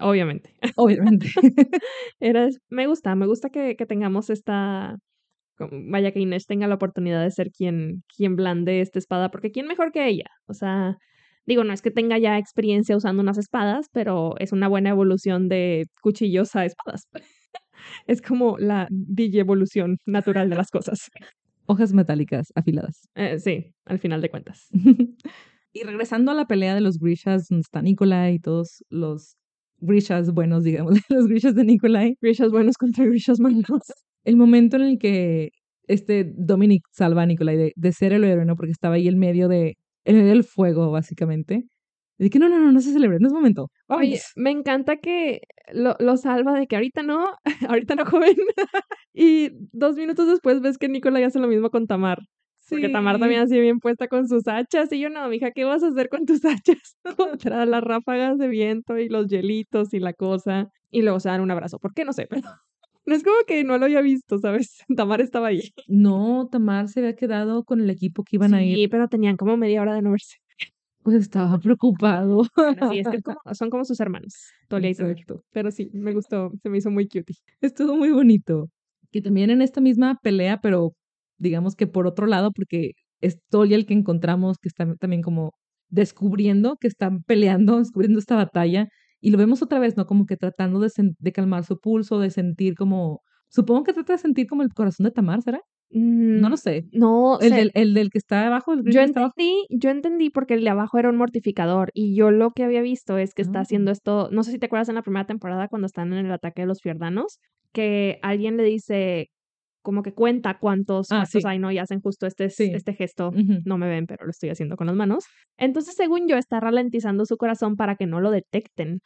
Obviamente. [LAUGHS] Obviamente. [LAUGHS] Era, me gusta, me gusta que, que tengamos esta, vaya que Inés tenga la oportunidad de ser quien, quien blande esta espada, porque ¿quién mejor que ella? O sea, Digo, no es que tenga ya experiencia usando unas espadas, pero es una buena evolución de cuchillos a espadas. [LAUGHS] es como la evolución natural de las cosas. Hojas metálicas afiladas. Eh, sí, al final de cuentas. y regresando a la pelea de los Grishas, donde está Nikolai y todos los Grishas buenos, digamos, [LAUGHS] los Grishas de Nikolai. Grishas buenos contra Grishas malos. El momento en el que este Dominic salva a Nikolai de, ser el héroe, ¿no? Porque estaba ahí en medio de, en medio del fuego, básicamente. De que no, no, no, no se celebre, no es momento. Oye, me encanta que lo, lo, salva de que ahorita no, [LAUGHS] ahorita no, joven. [LAUGHS] y dos minutos después ves que Nicolai hace lo mismo con Tamar. Porque Tamar también así bien puesta con sus hachas. Y yo, no, mija, ¿qué vas a hacer con tus [LAUGHS] hachas? [LAUGHS] Contra las ráfagas de viento y los hielitos y la cosa. Y luego se dan un abrazo. ¿Por qué? No sé, [LAUGHS] pero no es como que no lo había visto, ¿sabes? Tamar estaba ahí. No, Tamar se había quedado con el equipo que iban a ir. Sí, pero tenían como media hora de no verse. Pues estaba preocupado. sí, es que son como sus hermanos, Tolia y Pero sí, me gustó, se me hizo muy cutie. Estuvo muy bonito. Que también en esta misma pelea, pero digamos que por otro lado, porque es Tolia el que encontramos que está también como descubriendo que están peleando, [LAUGHS] descubriendo esta batalla. Y lo vemos otra vez, ¿no? Como que tratando de, de calmar su pulso, de sentir como... Supongo que trata de sentir como el corazón de Tamar, ¿será? No lo mm, sé. No, el, del, el del que está abajo. El yo entendí, yo entendí porque el de abajo era un mortificador y yo lo que había visto es que está ah. haciendo esto. No sé si te acuerdas en la primera temporada cuando están en el ataque de los fiordanos, que alguien le dice como que cuenta cuántos, ah, hay, ¿no? Y hacen justo este, este gesto. No me ven, pero lo estoy haciendo con las manos. Entonces, según yo, está ralentizando su corazón para que no lo detecten.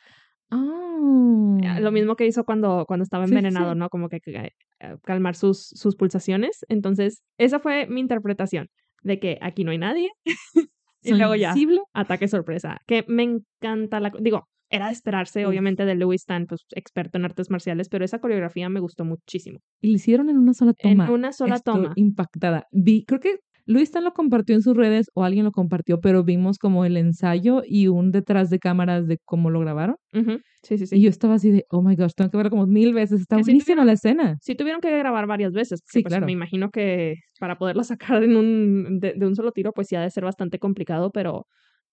Ah, lo mismo que hizo cuando, cuando estaba envenenado, ¿no? Como que, eh, calmar sus, sus pulsaciones. Entonces, esa fue mi interpretación de que aquí no hay nadie. [LAUGHS] y luego ya, ataque sorpresa. Que me encanta la... Digo, era de esperarse, obviamente, de Louis Tan, pues experto en artes marciales, pero esa coreografía me gustó muchísimo. Y lo hicieron en una sola toma. En una sola toma. Impactada. Vi, creo que Luis Tan lo compartió en sus redes o alguien lo compartió, pero vimos como el ensayo y un detrás de cámaras de cómo lo grabaron. Sí, sí, sí. Y yo estaba así de, oh my gosh, tengo que verlo como mil veces. Está buenísima la escena. Sí, tuvieron que grabar varias veces. sí, pues, claro. Me imagino que para poderla sacar en un, de, un solo tiro, pues sí ha de ser bastante complicado, pero,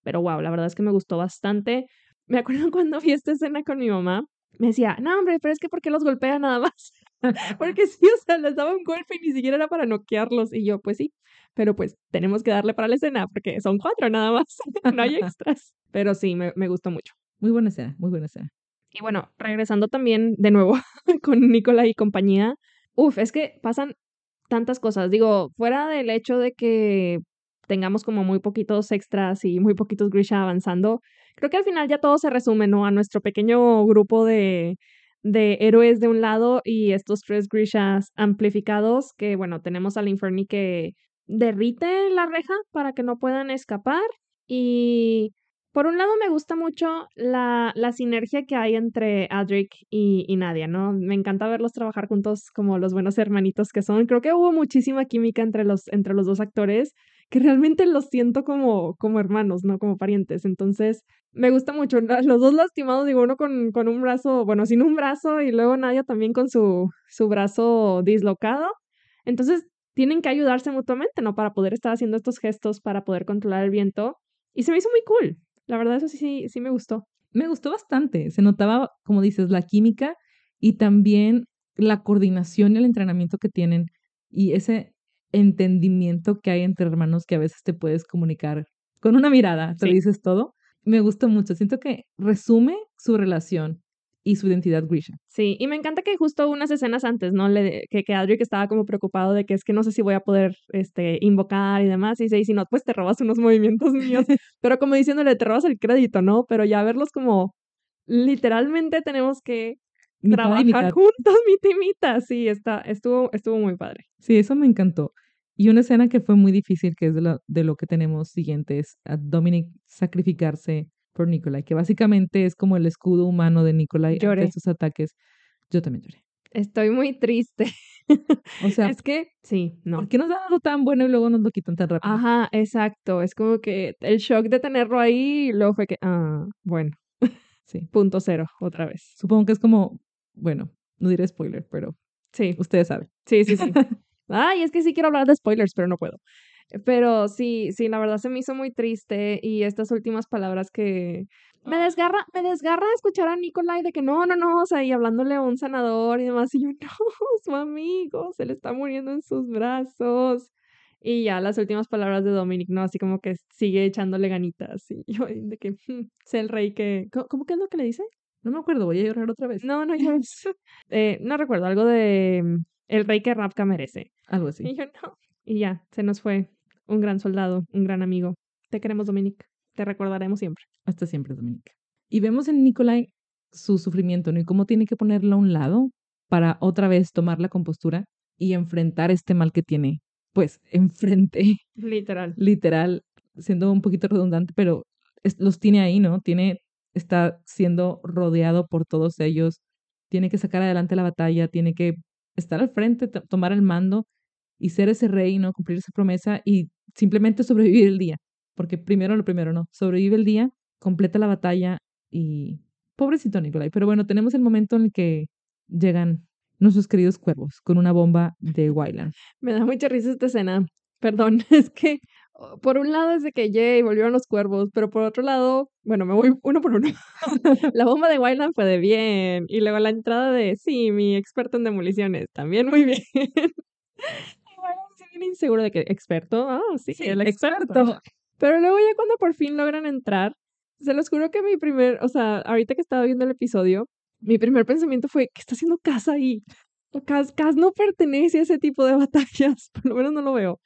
pero wow, la verdad es que me gustó bastante. Me acuerdo [LAUGHS] cuando vi esta escena con mi mamá, me decía, no, hombre, pero es que ¿por qué los golpea nada más? [LAUGHS] Porque sí, o sea, les daba un golpe y ni siquiera era para noquearlos. Y yo, pues sí, pero pues tenemos que darle para la escena porque son cuatro nada más, [LAUGHS] no hay extras. Pero sí, me, me gustó mucho. Muy buena escena, muy buena escena. Y bueno, regresando también de nuevo con Nicola y compañía, uf, es que pasan tantas cosas. Digo, fuera del hecho de que tengamos como muy poquitos extras y muy poquitos Grisha avanzando, creo que al final ya todo se resume, ¿no? A nuestro pequeño grupo de, de héroes de un lado y estos tres Grishas amplificados, que bueno, tenemos al Inferni que derrite la reja para que no puedan escapar y por un lado me gusta mucho la, la sinergia que hay entre Adric y, y, Nadia, ¿no? Me encanta verlos trabajar juntos como los buenos hermanitos que son. Creo que hubo muchísima química entre los, entre los dos actores que realmente los siento como, como hermanos, no como parientes. Entonces, me gusta mucho. [LAUGHS] Los dos lastimados, digo, uno con, con un brazo, bueno, sin un brazo, y luego Nadia también con su, su brazo dislocado. Entonces, tienen que ayudarse mutuamente, ¿no? Para poder estar haciendo estos gestos, para poder controlar el viento. Y se me hizo muy cool. La verdad, eso sí, sí, sí me gustó. Me gustó bastante. Se notaba, como dices, la química y también la coordinación y el entrenamiento que tienen y ese entendimiento que hay entre hermanos que a veces te puedes comunicar con una mirada, te dices todo. Me gustó mucho. Siento que resume su relación y su identidad Grisha. Sí, y me encanta que justo unas escenas antes, ¿no? Le, que, que Adric estaba como preocupado de que es que no sé si voy a poder este, invocar y demás, y dice, y si no, pues te robas unos movimientos míos, [LAUGHS] pero como diciéndole, te robas el crédito, ¿no? Pero ya verlos como literalmente tenemos que trabajar juntos, mi timita. Sí, está, estuvo, estuvo muy padre. Sí, eso me encantó. Y una escena que fue muy difícil, que es de lo, de lo que tenemos siguiente, es a Dominic sacrificarse por Nikolai, que básicamente es como el escudo humano de Nikolai ante estos ataques. Yo también lloré. Estoy muy triste. O sea, es que sí, no. ¿Por qué nos dan algo tan bueno y luego nos lo quitan tan rápido? Ajá, exacto. Es como que el shock de tenerlo ahí y luego fue que, ah, bueno. Sí. Punto cero, otra vez. Supongo que es como, bueno, no diré spoiler, pero sí, ustedes saben. Sí, sí, sí. [LAUGHS] Ay, es que sí quiero hablar de spoilers, pero no puedo. Pero sí, sí, la verdad se me hizo muy triste y estas últimas palabras que me desgarra, me desgarra escuchar a Nicolai de que no, no, no, o sea, y hablándole a un sanador y demás, y yo, [LAUGHS] no, su amigo se le está muriendo en sus brazos. Y ya las últimas palabras de Dominic, ¿no? Así como que sigue echándole ganitas. Y [LAUGHS] yo, de que hmm, sé el rey que. ¿Cómo, que es lo que le dice? No me acuerdo, voy a llorar otra vez. No, no, ya [LAUGHS] eh, no recuerdo, algo de mm, el rey que Rapka merece. Algo así. Y yo, no. Y ya, se nos fue un gran soldado, un gran amigo. Te queremos, Dominic. Te recordaremos siempre. Hasta siempre, Dominic. Y vemos en Nikolai su sufrimiento, ¿no? Y cómo tiene que ponerlo a un lado para otra vez tomar la compostura y enfrentar este mal que tiene, pues, [LAUGHS] enfrente. Literal. Literal, siendo un poquito redundante, pero los tiene ahí, ¿no? Tiene, está siendo rodeado por todos ellos, tiene que sacar adelante la batalla, tiene que estar al frente, tomar el mando y ser ese rey, ¿no? Cumplir esa promesa y simplemente sobrevivir el día. Porque primero lo primero, ¿no? Sobrevive el día, completa la batalla y pobrecito Nicolai. Pero bueno, tenemos el momento en el que llegan nuestros queridos cuervos con una bomba de Wyland. [LAUGHS] Me da mucha risa esta escena. Perdón, [LAUGHS] es que por un lado es de que Jay volvieron los cuervos, pero por otro lado, bueno, me voy [LAUGHS] uno por uno. [LAUGHS] la bomba de Wyland fue de bien. Y luego la entrada de, sí, mi experto en demoliciones, también muy bien. bueno, sí, bien inseguro de que, ¿experto? Ah, sí, el experto. Pero luego ya cuando por fin logran entrar, se los juro que mi primer, o sea, ahorita que estaba viendo el episodio, mi primer pensamiento fue, ¿qué está haciendo Kaz ahí? Kaz, Kaz no pertenece a ese tipo de batallas, [LAUGHS] por lo menos no lo veo.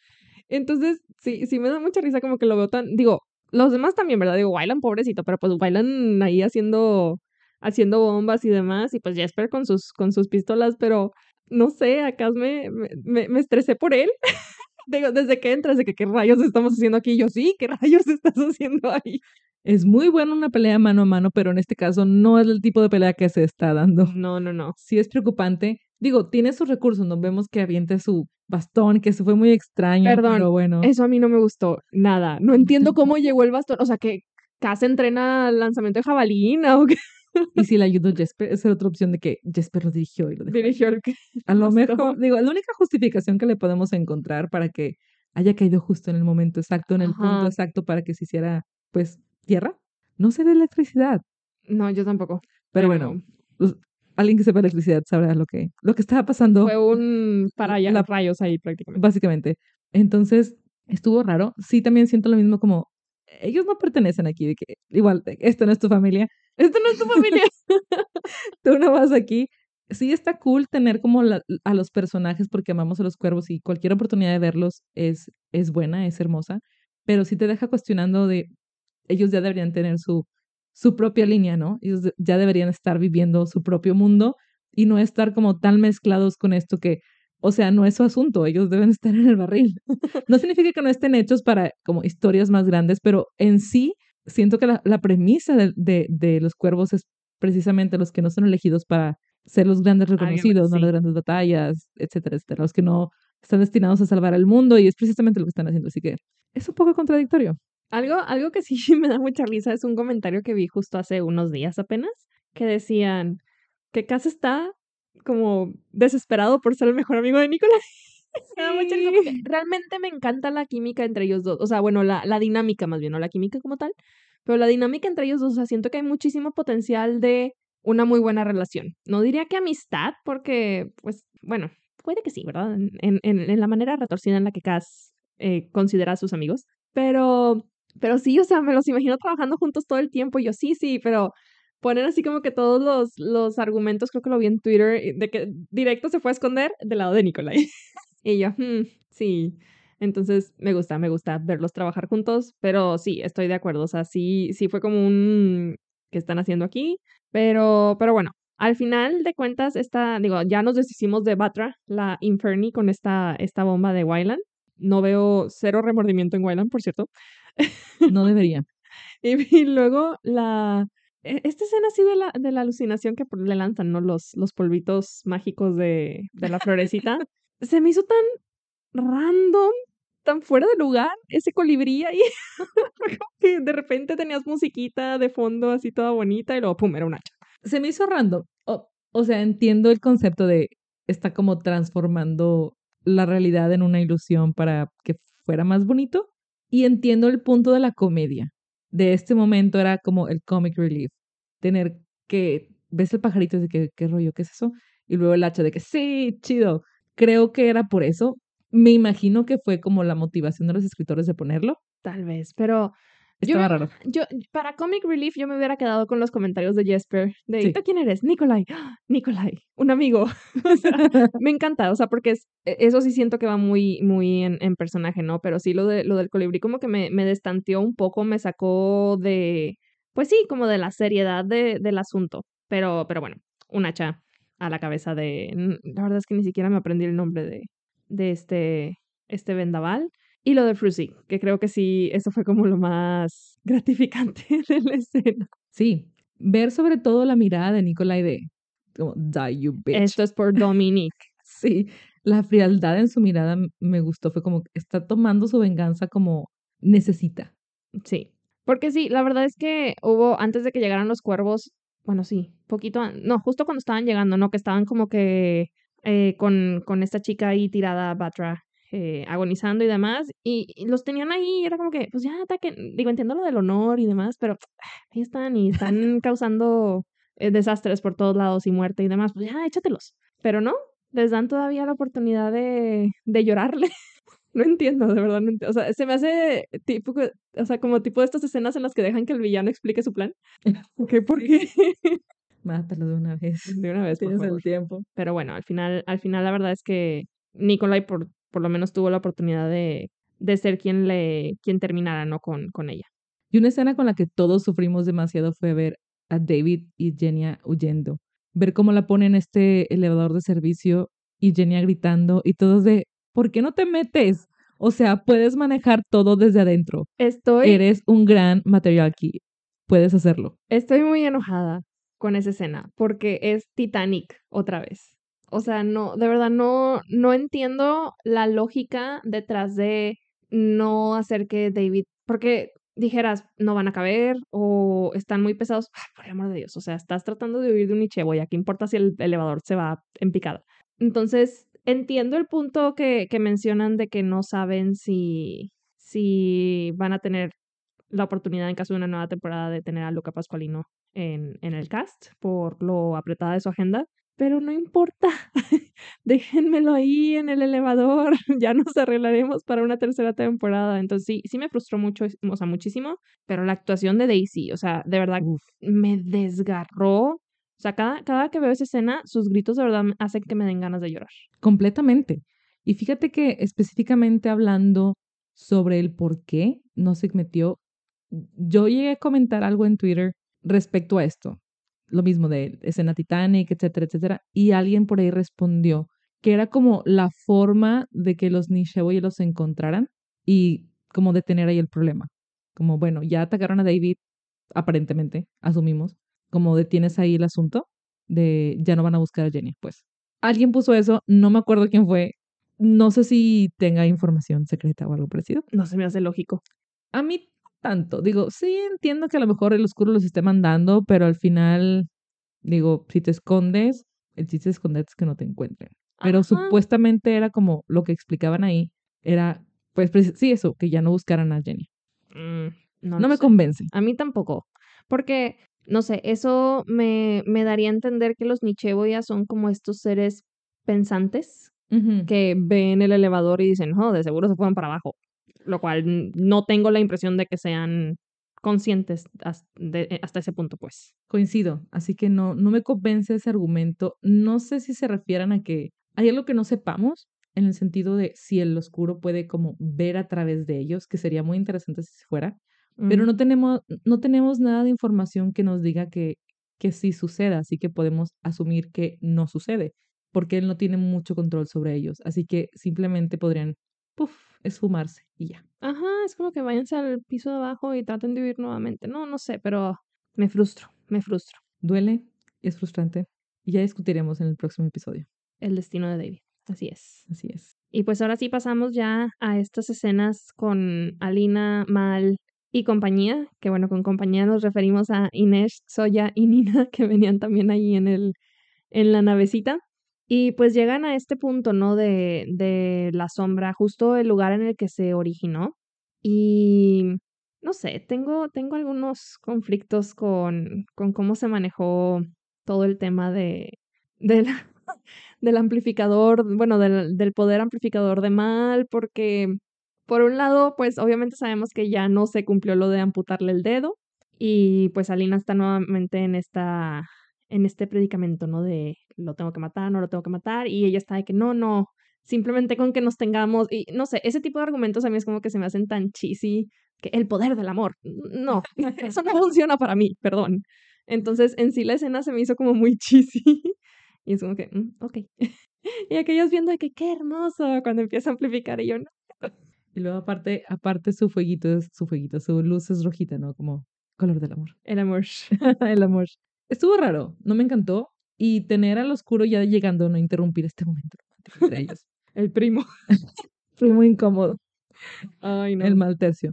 Entonces, sí, sí me da mucha risa como que lo veo tan, digo, los demás también, ¿verdad? Digo, bailan pobrecito, pero pues bailan ahí haciendo, haciendo bombas y demás, y pues Jesper con sus, con sus pistolas, pero no sé, acá me, me, me estresé por él. [LAUGHS] Digo, desde que entras, de que qué rayos estamos haciendo aquí, yo sí, qué rayos [LAUGHS] estás haciendo ahí. Es muy buena una pelea mano a mano, pero en este caso no es el tipo de pelea que se está dando. No, no, no. Sí es preocupante. Digo, tiene sus recursos, nos vemos que avienta su bastón, que se fue muy extraño. Perdón, pero bueno. Eso a mí no me gustó nada. No entiendo [LAUGHS] cómo llegó el bastón. O sea, que casi entrena lanzamiento de jabalina o qué. Y si le ayudó Jesper, esa es otra opción de que Jesper lo dirigió y lo dejó. Dirigió el que. A lo mejor, digo, la única justificación que le podemos encontrar para que haya caído justo en el momento exacto, en el punto exacto para que se hiciera, pues, tierra, no sé de electricidad. No, yo tampoco. Pero, bueno, pues, alguien que sepa electricidad sabrá lo que, lo que estaba pasando. Fue un para allá la, rayos ahí prácticamente. Básicamente. Entonces, estuvo raro. Sí, también siento lo mismo como ellos no pertenecen aquí, de que igual, esto no es tu familia, esto no es tu familia, [LAUGHS] tú no vas aquí. Sí está cool tener como a los personajes porque amamos a los cuervos y cualquier oportunidad de verlos es, es buena, es hermosa, pero sí te deja cuestionando de ellos ya deberían tener su, su propia línea, ¿no? Ellos ya deberían estar viviendo su propio mundo y no estar como tan mezclados con esto que o sea, no es su asunto, ellos deben [LAUGHS] estar en el barril. [LAUGHS] No significa que no estén hechos para como historias más grandes, pero en sí siento que la, premisa de, de, los cuervos es precisamente los que no son elegidos para ser los grandes reconocidos, no las grandes batallas, etcétera, etcétera, los que no están destinados a salvar al mundo y es precisamente lo que están haciendo. Así que es un poco contradictorio. Algo, algo que sí [LAUGHS] me da mucha risa es un comentario que vi justo hace unos días apenas, que decían que Cass está como desesperado por ser el mejor amigo de Nicolás. [LAUGHS] realmente me encanta la química entre ellos dos. O sea, bueno, la, la dinámica más bien, no la química como tal, pero la dinámica entre ellos dos, o sea, siento que hay muchísimo potencial de una muy buena relación. No diría que amistad, porque, pues, bueno, puede que sí, ¿verdad? En, en, en la manera retorcida en la que Cass eh, considera a sus amigos. Pero, pero sí, o sea, me los imagino trabajando juntos todo el tiempo. Y yo, sí, sí, pero ponen así como que todos los, los argumentos, creo que lo vi en Twitter, de que directo se fue a esconder del lado de Nicolai. [LAUGHS] y yo, hmm, sí. Entonces me gusta, me gusta verlos trabajar juntos, pero sí, estoy de acuerdo. O sea, sí, sí fue como un que están haciendo aquí. Pero, pero bueno, al final de cuentas, esta, digo, ya nos deshicimos de Batra, la Inferni, con esta, esta bomba de Wyland. No veo cero remordimiento en Wyland, por cierto. No [LAUGHS] debería. y luego la, e, esta escena así de la, de la alucinación que le lanzan, ¿no? Los, los polvitos mágicos de, de la florecita. se me hizo tan random, tan fuera de lugar ese colibrí ahí. [LAUGHS] que de repente tenías musiquita de fondo así toda bonita y luego pum, era un hacha. Se me hizo random. O, o sea, entiendo el concepto de está como transformando la realidad en una ilusión para que fuera más bonito. Y entiendo el punto de la comedia. De este momento era como el comic relief. Tener que, ves el pajarito de que, ¿qué rollo? ¿Qué es eso? Y luego el hacha de que, sí, chido. Creo que era por eso. Me imagino que fue como la motivación de los escritores de ponerlo. Tal vez, pero Estaba yo, raro. yo, para Comic Relief, yo me hubiera quedado con los comentarios de Jesper. De, Sí. ¿y tú quién eres? Nikolai. ¡Ah! Nikolai, un amigo. [LAUGHS] O sea, [LAUGHS] me encanta, o sea, porque es, e- eso sí siento que va muy, muy en, en personaje, ¿no? Pero sí lo, de, lo del colibrí como que me, me destanteó un poco, me sacó de, pues sí, como de la seriedad de, del asunto. Pero, pero bueno, un hacha a la cabeza de... La verdad es que ni siquiera me aprendí el nombre de, de este, este vendaval. Y lo de Fruzy, que creo que sí, eso fue como lo más [LAUGHS] gratificante [LAUGHS] de la escena. Sí, ver sobre todo la mirada de Nikolai de como, die you bitch. Esto es por Dominique. [LAUGHS] Sí, la frialdad en su mirada me gustó, fue como que está tomando su venganza como necesita. Sí. Porque sí, la verdad es que hubo, antes de que llegaran los cuervos, bueno, sí, poquito, no, justo cuando estaban llegando, ¿no? Que estaban como que eh, con, con esta chica ahí tirada, Batra, eh, agonizando y demás, y, y los tenían ahí, y era como que, pues ya ataquen, digo, entiendo lo del honor y demás, pero [SIGHS] ahí están y están [LAUGHS] causando eh, desastres por todos lados y muerte y demás, pues ya échatelos. Pero no, les dan todavía la oportunidad de, de llorarle. [LAUGHS] No entiendo, de verdad no entiendo. O sea, se me hace tipo, o sea, como tipo de estas escenas en las que dejan que el villano explique su plan. [LAUGHS] ¿Qué? ¿Por qué? Mátalo de una vez. De una vez, por Tienes favor. el tiempo. Pero bueno, al final, al final la verdad es que Nikolai por, por lo menos tuvo la oportunidad de, de ser quien le, quien terminara, ¿no? Con, con ella. Y una escena con la que todos sufrimos demasiado fue ver a David y Jenia huyendo. Ver cómo la ponen en este elevador de servicio y Jenia gritando y todos de, ¿por qué no te metes? O sea, puedes manejar todo desde adentro. Estoy, Eres un gran material key. Puedes hacerlo. estoy muy enojada con esa escena porque es Titanic otra vez. O sea, no, de verdad no, no entiendo la lógica detrás de no hacer que David, porque dijeras, no van a caber o están muy pesados. Por el amor de Dios, o sea, estás tratando de huir de un ya ¿qué importa si el elevador se va en picada? Entonces, entiendo el punto que, que mencionan de que no saben si, si van a tener la oportunidad en caso de una nueva temporada de tener a Luca Pascualino en, en el cast por lo apretada de su agenda. Pero no importa, [LAUGHS] déjenmelo ahí en el elevador, [LAUGHS] ya nos arreglaremos para una tercera temporada. Entonces sí, sí me frustró mucho, o sea, muchísimo, pero la actuación de Daisy, o sea, de verdad Uf. me desgarró. O sea, cada, cada que veo esa escena, sus gritos de verdad hacen que me den ganas de llorar. Completamente. Y fíjate que específicamente hablando sobre el por qué no se metió, yo llegué a comentar algo en Twitter respecto a esto. Lo mismo de escena Titanic, etcétera, etcétera. Y alguien por ahí respondió que era como la forma de que los Nishiway los encontraran y como detener ahí el problema. Como, bueno, ya atacaron a David, aparentemente, asumimos. Como detienes ahí el asunto de ya no van a buscar a Jenny, pues. Alguien puso eso, no me acuerdo quién fue. No sé si tenga información secreta o algo parecido. No se me hace lógico. A mí tanto. Digo, sí entiendo que a lo mejor el oscuro los esté mandando, pero al final, digo, si te escondes, el chiste de esconderte es que no te encuentren. Pero Ajá. supuestamente era como lo que explicaban ahí, era, pues, sí, eso, que ya no buscaran a Jenny. Mm, no No, me sé. convence. A mí tampoco. Porque, no sé, eso me, me daría a entender que los Nicheboya son como estos seres pensantes que ven el elevador y dicen, oh, de seguro se fueron para abajo. Lo cual no tengo la impresión de que sean conscientes de- eh, hasta ese punto, pues. Coincido, así que no, no me convence ese argumento. No sé si se refieran a que hay algo que no sepamos en el sentido de si el oscuro puede como ver a través de ellos, que sería muy interesante si fuera, pero Mm. no tenemos, no tenemos nada de información que nos diga que, que sí suceda, así que podemos asumir que no sucede, porque él no tiene mucho control sobre ellos, así que simplemente podrían, puff, esfumarse y ya. Ajá, es como que váyanse al piso de abajo y traten de huir nuevamente. No, no sé, pero me frustro, me frustro. Duele, es frustrante, y ya discutiremos en el próximo episodio. El destino de David. Así es. Así es. Y pues ahora sí pasamos ya a estas escenas con Alina, Mal y compañía, que bueno, con compañía nos referimos a Inés, Soya y Nina, [LAUGHS] que venían también ahí en el en la navecita. Y pues llegan a este punto, ¿no? De, de la sombra, justo el lugar en el que se originó. Y no sé, tengo, tengo algunos conflictos con, con cómo se manejó todo el tema de, [LAUGHS] del amplificador, bueno, del, del poder amplificador de mal, porque por un lado, pues obviamente sabemos que ya no se cumplió lo de amputarle el dedo y pues Alina está nuevamente en esta en este predicamento, ¿no? De lo tengo que matar, no lo tengo que matar y ella está de que no, no, simplemente con que nos tengamos y no sé, ese tipo de argumentos a mí es como que se me hacen tan cheesy que el poder del amor. No, [LAUGHS] [LAUGHS] eso no funciona para mí, perdón. Entonces, en sí la escena se me hizo como muy [LAUGHS] cheesy y es como que, mm, ok. y aquellos viendo de que qué hermoso cuando empieza a amplificar y yo no. Y luego aparte, aparte su fueguito, su fueguito, su luz es rojita, ¿no? Como color del amor. El amor. el amor. Estuvo raro, no me encantó. Y tener al oscuro ya llegando, no interrumpir este momento entre [LAUGHS] ellos. El primo. [LAUGHS] Muy incómodo. Ay, no. El mal tercio.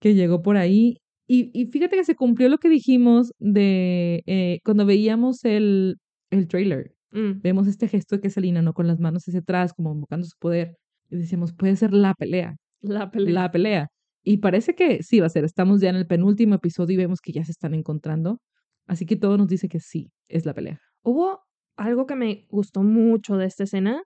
Que llegó por ahí. Y, y fíjate que se cumplió lo que dijimos de eh, cuando veíamos el, el trailer. Mm, Vemos este gesto de que Selina, ¿no? Con las manos hacia atrás, como invocando su poder. Y decíamos, puede ser la pelea. la pelea. la pelea. Y parece que sí va a ser. Estamos ya en el penúltimo episodio y vemos que ya se están encontrando. Así que todo nos dice que sí, es la pelea. Hubo algo que me gustó mucho de esta escena,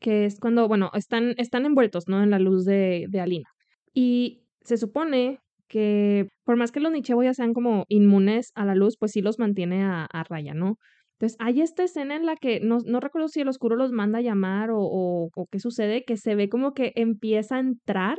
que es cuando, bueno, están, están envueltos, ¿no? En la luz de, de Alina. Y se supone que por más que los Nichevo sean como inmunes a la luz, pues sí los mantiene a, a raya, ¿no? Entonces hay esta escena en la que no, no recuerdo si el oscuro los manda a llamar o, o, o qué sucede, que se ve como que empieza a entrar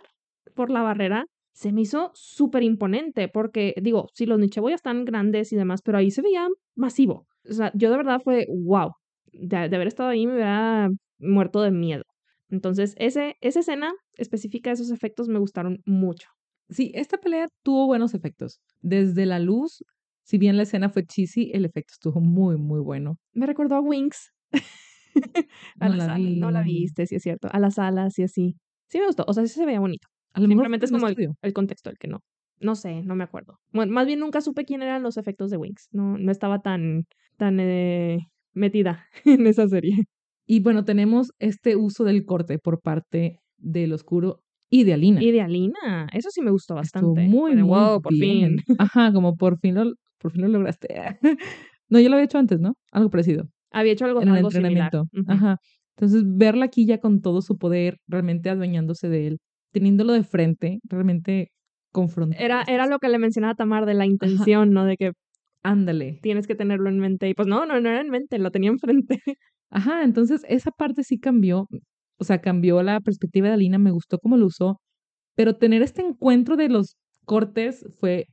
por la barrera. Se me hizo súper imponente porque, digo, sí, los Nichevo ya están grandes y demás, pero ahí se veía masivo. O sea, yo de verdad fue wow. De, de haber estado ahí me hubiera muerto de miedo. Entonces, ese, esa escena específica, esos efectos me gustaron mucho. Sí, esta pelea tuvo buenos efectos. Desde la luz, si bien la escena fue cheesy, el efecto estuvo muy, muy bueno. Me recordó a Wings. [LAUGHS] a No la no la vi. viste, sí es cierto. A las alas y así. Sí me gustó. O sea, sí se veía bonito. A lo mejor Simplemente es fue como el, el contexto el que no. No sé, no me acuerdo. Bueno, más bien nunca supe quién eran los efectos de Wings. No, no estaba tan, tan eh, metida [LAUGHS] en esa serie. Y bueno, tenemos este uso del corte por parte del oscuro y de Alina. Y de Alina, eso sí me gustó Estuvo bastante. muy, de, muy wow, por bien. fin. [LAUGHS] Ajá, como por fin lo, por fin lo lograste. [LAUGHS] no, yo lo había hecho antes, ¿no? Algo parecido. Había hecho algo, en el algo similar. entrenamiento. Ujú. Ajá. Entonces, verla aquí ya con todo su poder, realmente adueñándose de él, teniéndolo de frente, realmente Era, era lo que le mencionaba a Tamar de la intención, ¿no? De que Ándale. tienes que tenerlo en mente. Y pues no, no, no era en mente, lo tenía enfrente. [LAUGHS] Ajá, entonces esa parte sí cambió. O sea, cambió la perspectiva de Alina, me gustó cómo lo usó. Pero tener este encuentro de los cortes fue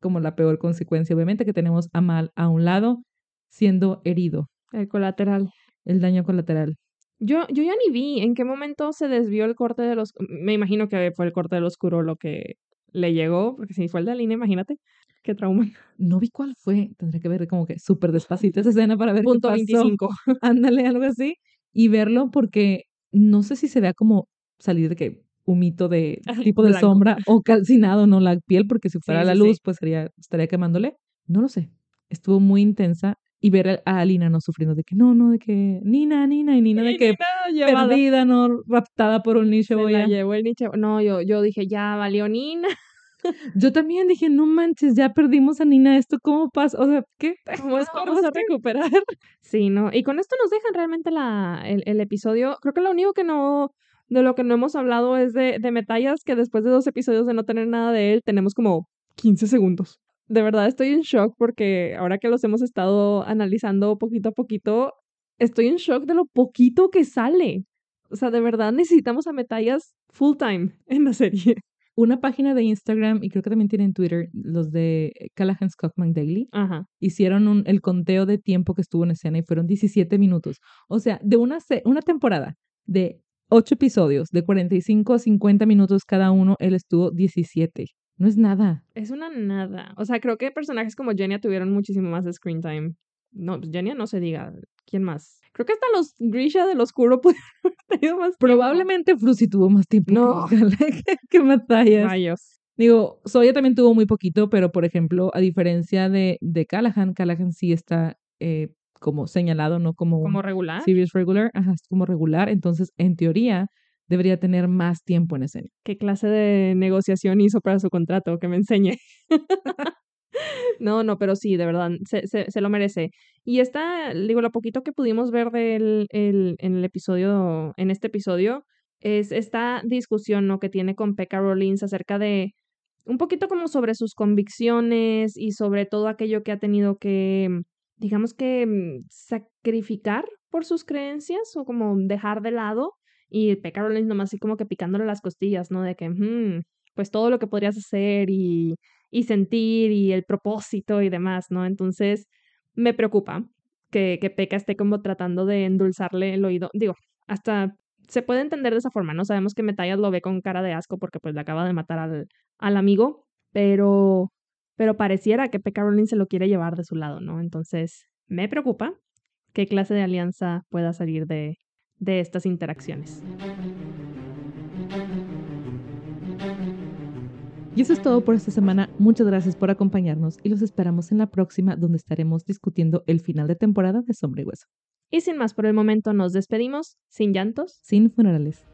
como la peor consecuencia. Obviamente que tenemos a Mal a un lado siendo herido, El colateral. el daño colateral. Yo, yo ya ni vi en qué momento se desvió el corte de los... Me imagino que fue el corte del oscuro lo que le llegó, porque si fue el de Alina, imagínate. Qué trauma. [LAUGHS] No vi cuál fue, tendré que ver como que súper despacito esa escena para ver Punto qué pasó. 25. [LAUGHS] Ándale, algo así. Y verlo porque no sé si se vea como salir de que humito de [LAUGHS] tipo de blanco. sombra o calcinado, no la piel, porque si fuera Sí, la luz, sí. pues sería, estaría quemándole. No lo sé. Estuvo muy intensa. Y ver a- Alina no sufriendo de que no, no, de que Nina, Nina, y Nina de Y que Nina perdida, no raptada por un nicho. Se la llevó el. No, yo, yo dije, ya valió Nina. [LAUGHS] Yo también dije, no manches, ya perdimos a Nina, ¿esto cómo pasa? O sea, ¿qué? [LAUGHS] ¿Cómo es ¿Cómo vamos a recuperar? Sí, ¿no? Y con esto nos dejan realmente la, el, el episodio. Creo que lo único que no, de lo que no hemos hablado es de, de Metallas, que después de dos episodios de no tener nada de él, tenemos como 15 segundos. De verdad estoy en shock porque ahora que los hemos estado analizando poquito a poquito, estoy en shock de lo poquito que sale. O sea, de verdad necesitamos a Metallas full time [LAUGHS] en la serie. Una página de Instagram, y creo que también tienen Twitter, los de Callahan Scottman Daily, Ajá. hicieron un- el conteo de tiempo que estuvo en escena y fueron 17 minutos. O sea, de una, una temporada de 8 episodios, de 45 a 50 minutos cada uno, él estuvo 17. No es nada. Es una nada. O sea, creo que personajes como Genia tuvieron muchísimo más screen time. No, pues Genia no se diga. ¿Quién más? Creo que hasta los Grisha del Oscuro [LAUGHS] pudieron haber tenido más tiempo. Probablemente Frucy tuvo más tiempo No. que, [LAUGHS] que Matthias. Rayos. Digo, Soya también tuvo muy poquito, pero por ejemplo, a diferencia de, de Callahan, Callahan sí está eh, como señalado, no como, como regular. Series regular, ajá, es como regular. Entonces, en teoría, debería tener más tiempo en escena. ¿Qué clase de negociación hizo para su contrato? Que me enseñe. [LAUGHS] no, no, pero sí, de verdad, se, se, se, lo merece. Y está, digo, lo poquito que pudimos ver del, el, en el episodio, en este episodio, es esta discusión, ¿no? Que tiene con Pekka Rollins acerca de un poquito como sobre sus convicciones y sobre todo aquello que ha tenido que, digamos que, mm, sacrificar por sus creencias o como dejar de lado. Y Pekka Rollins nomás así como que picándole las costillas, ¿no? De que, hmm, pues todo lo que podrías hacer y y sentir y el propósito y demás, ¿no? Entonces, me preocupa que, que Peca esté como tratando de endulzarle el oído. Digo, hasta se puede entender de esa forma, ¿no? Sabemos que Metallas lo ve con cara de asco porque pues le acaba de matar al, al amigo, pero, pero pareciera que Peca Rowling se lo quiere llevar de su lado, ¿no? Entonces, me preocupa qué clase de alianza pueda salir de, de estas interacciones. Y eso es todo por esta semana. Muchas gracias por acompañarnos y los esperamos en la próxima donde estaremos discutiendo el final de temporada de Sombra y Hueso. Y sin más por el momento nos despedimos, sin llantos, sin funerales.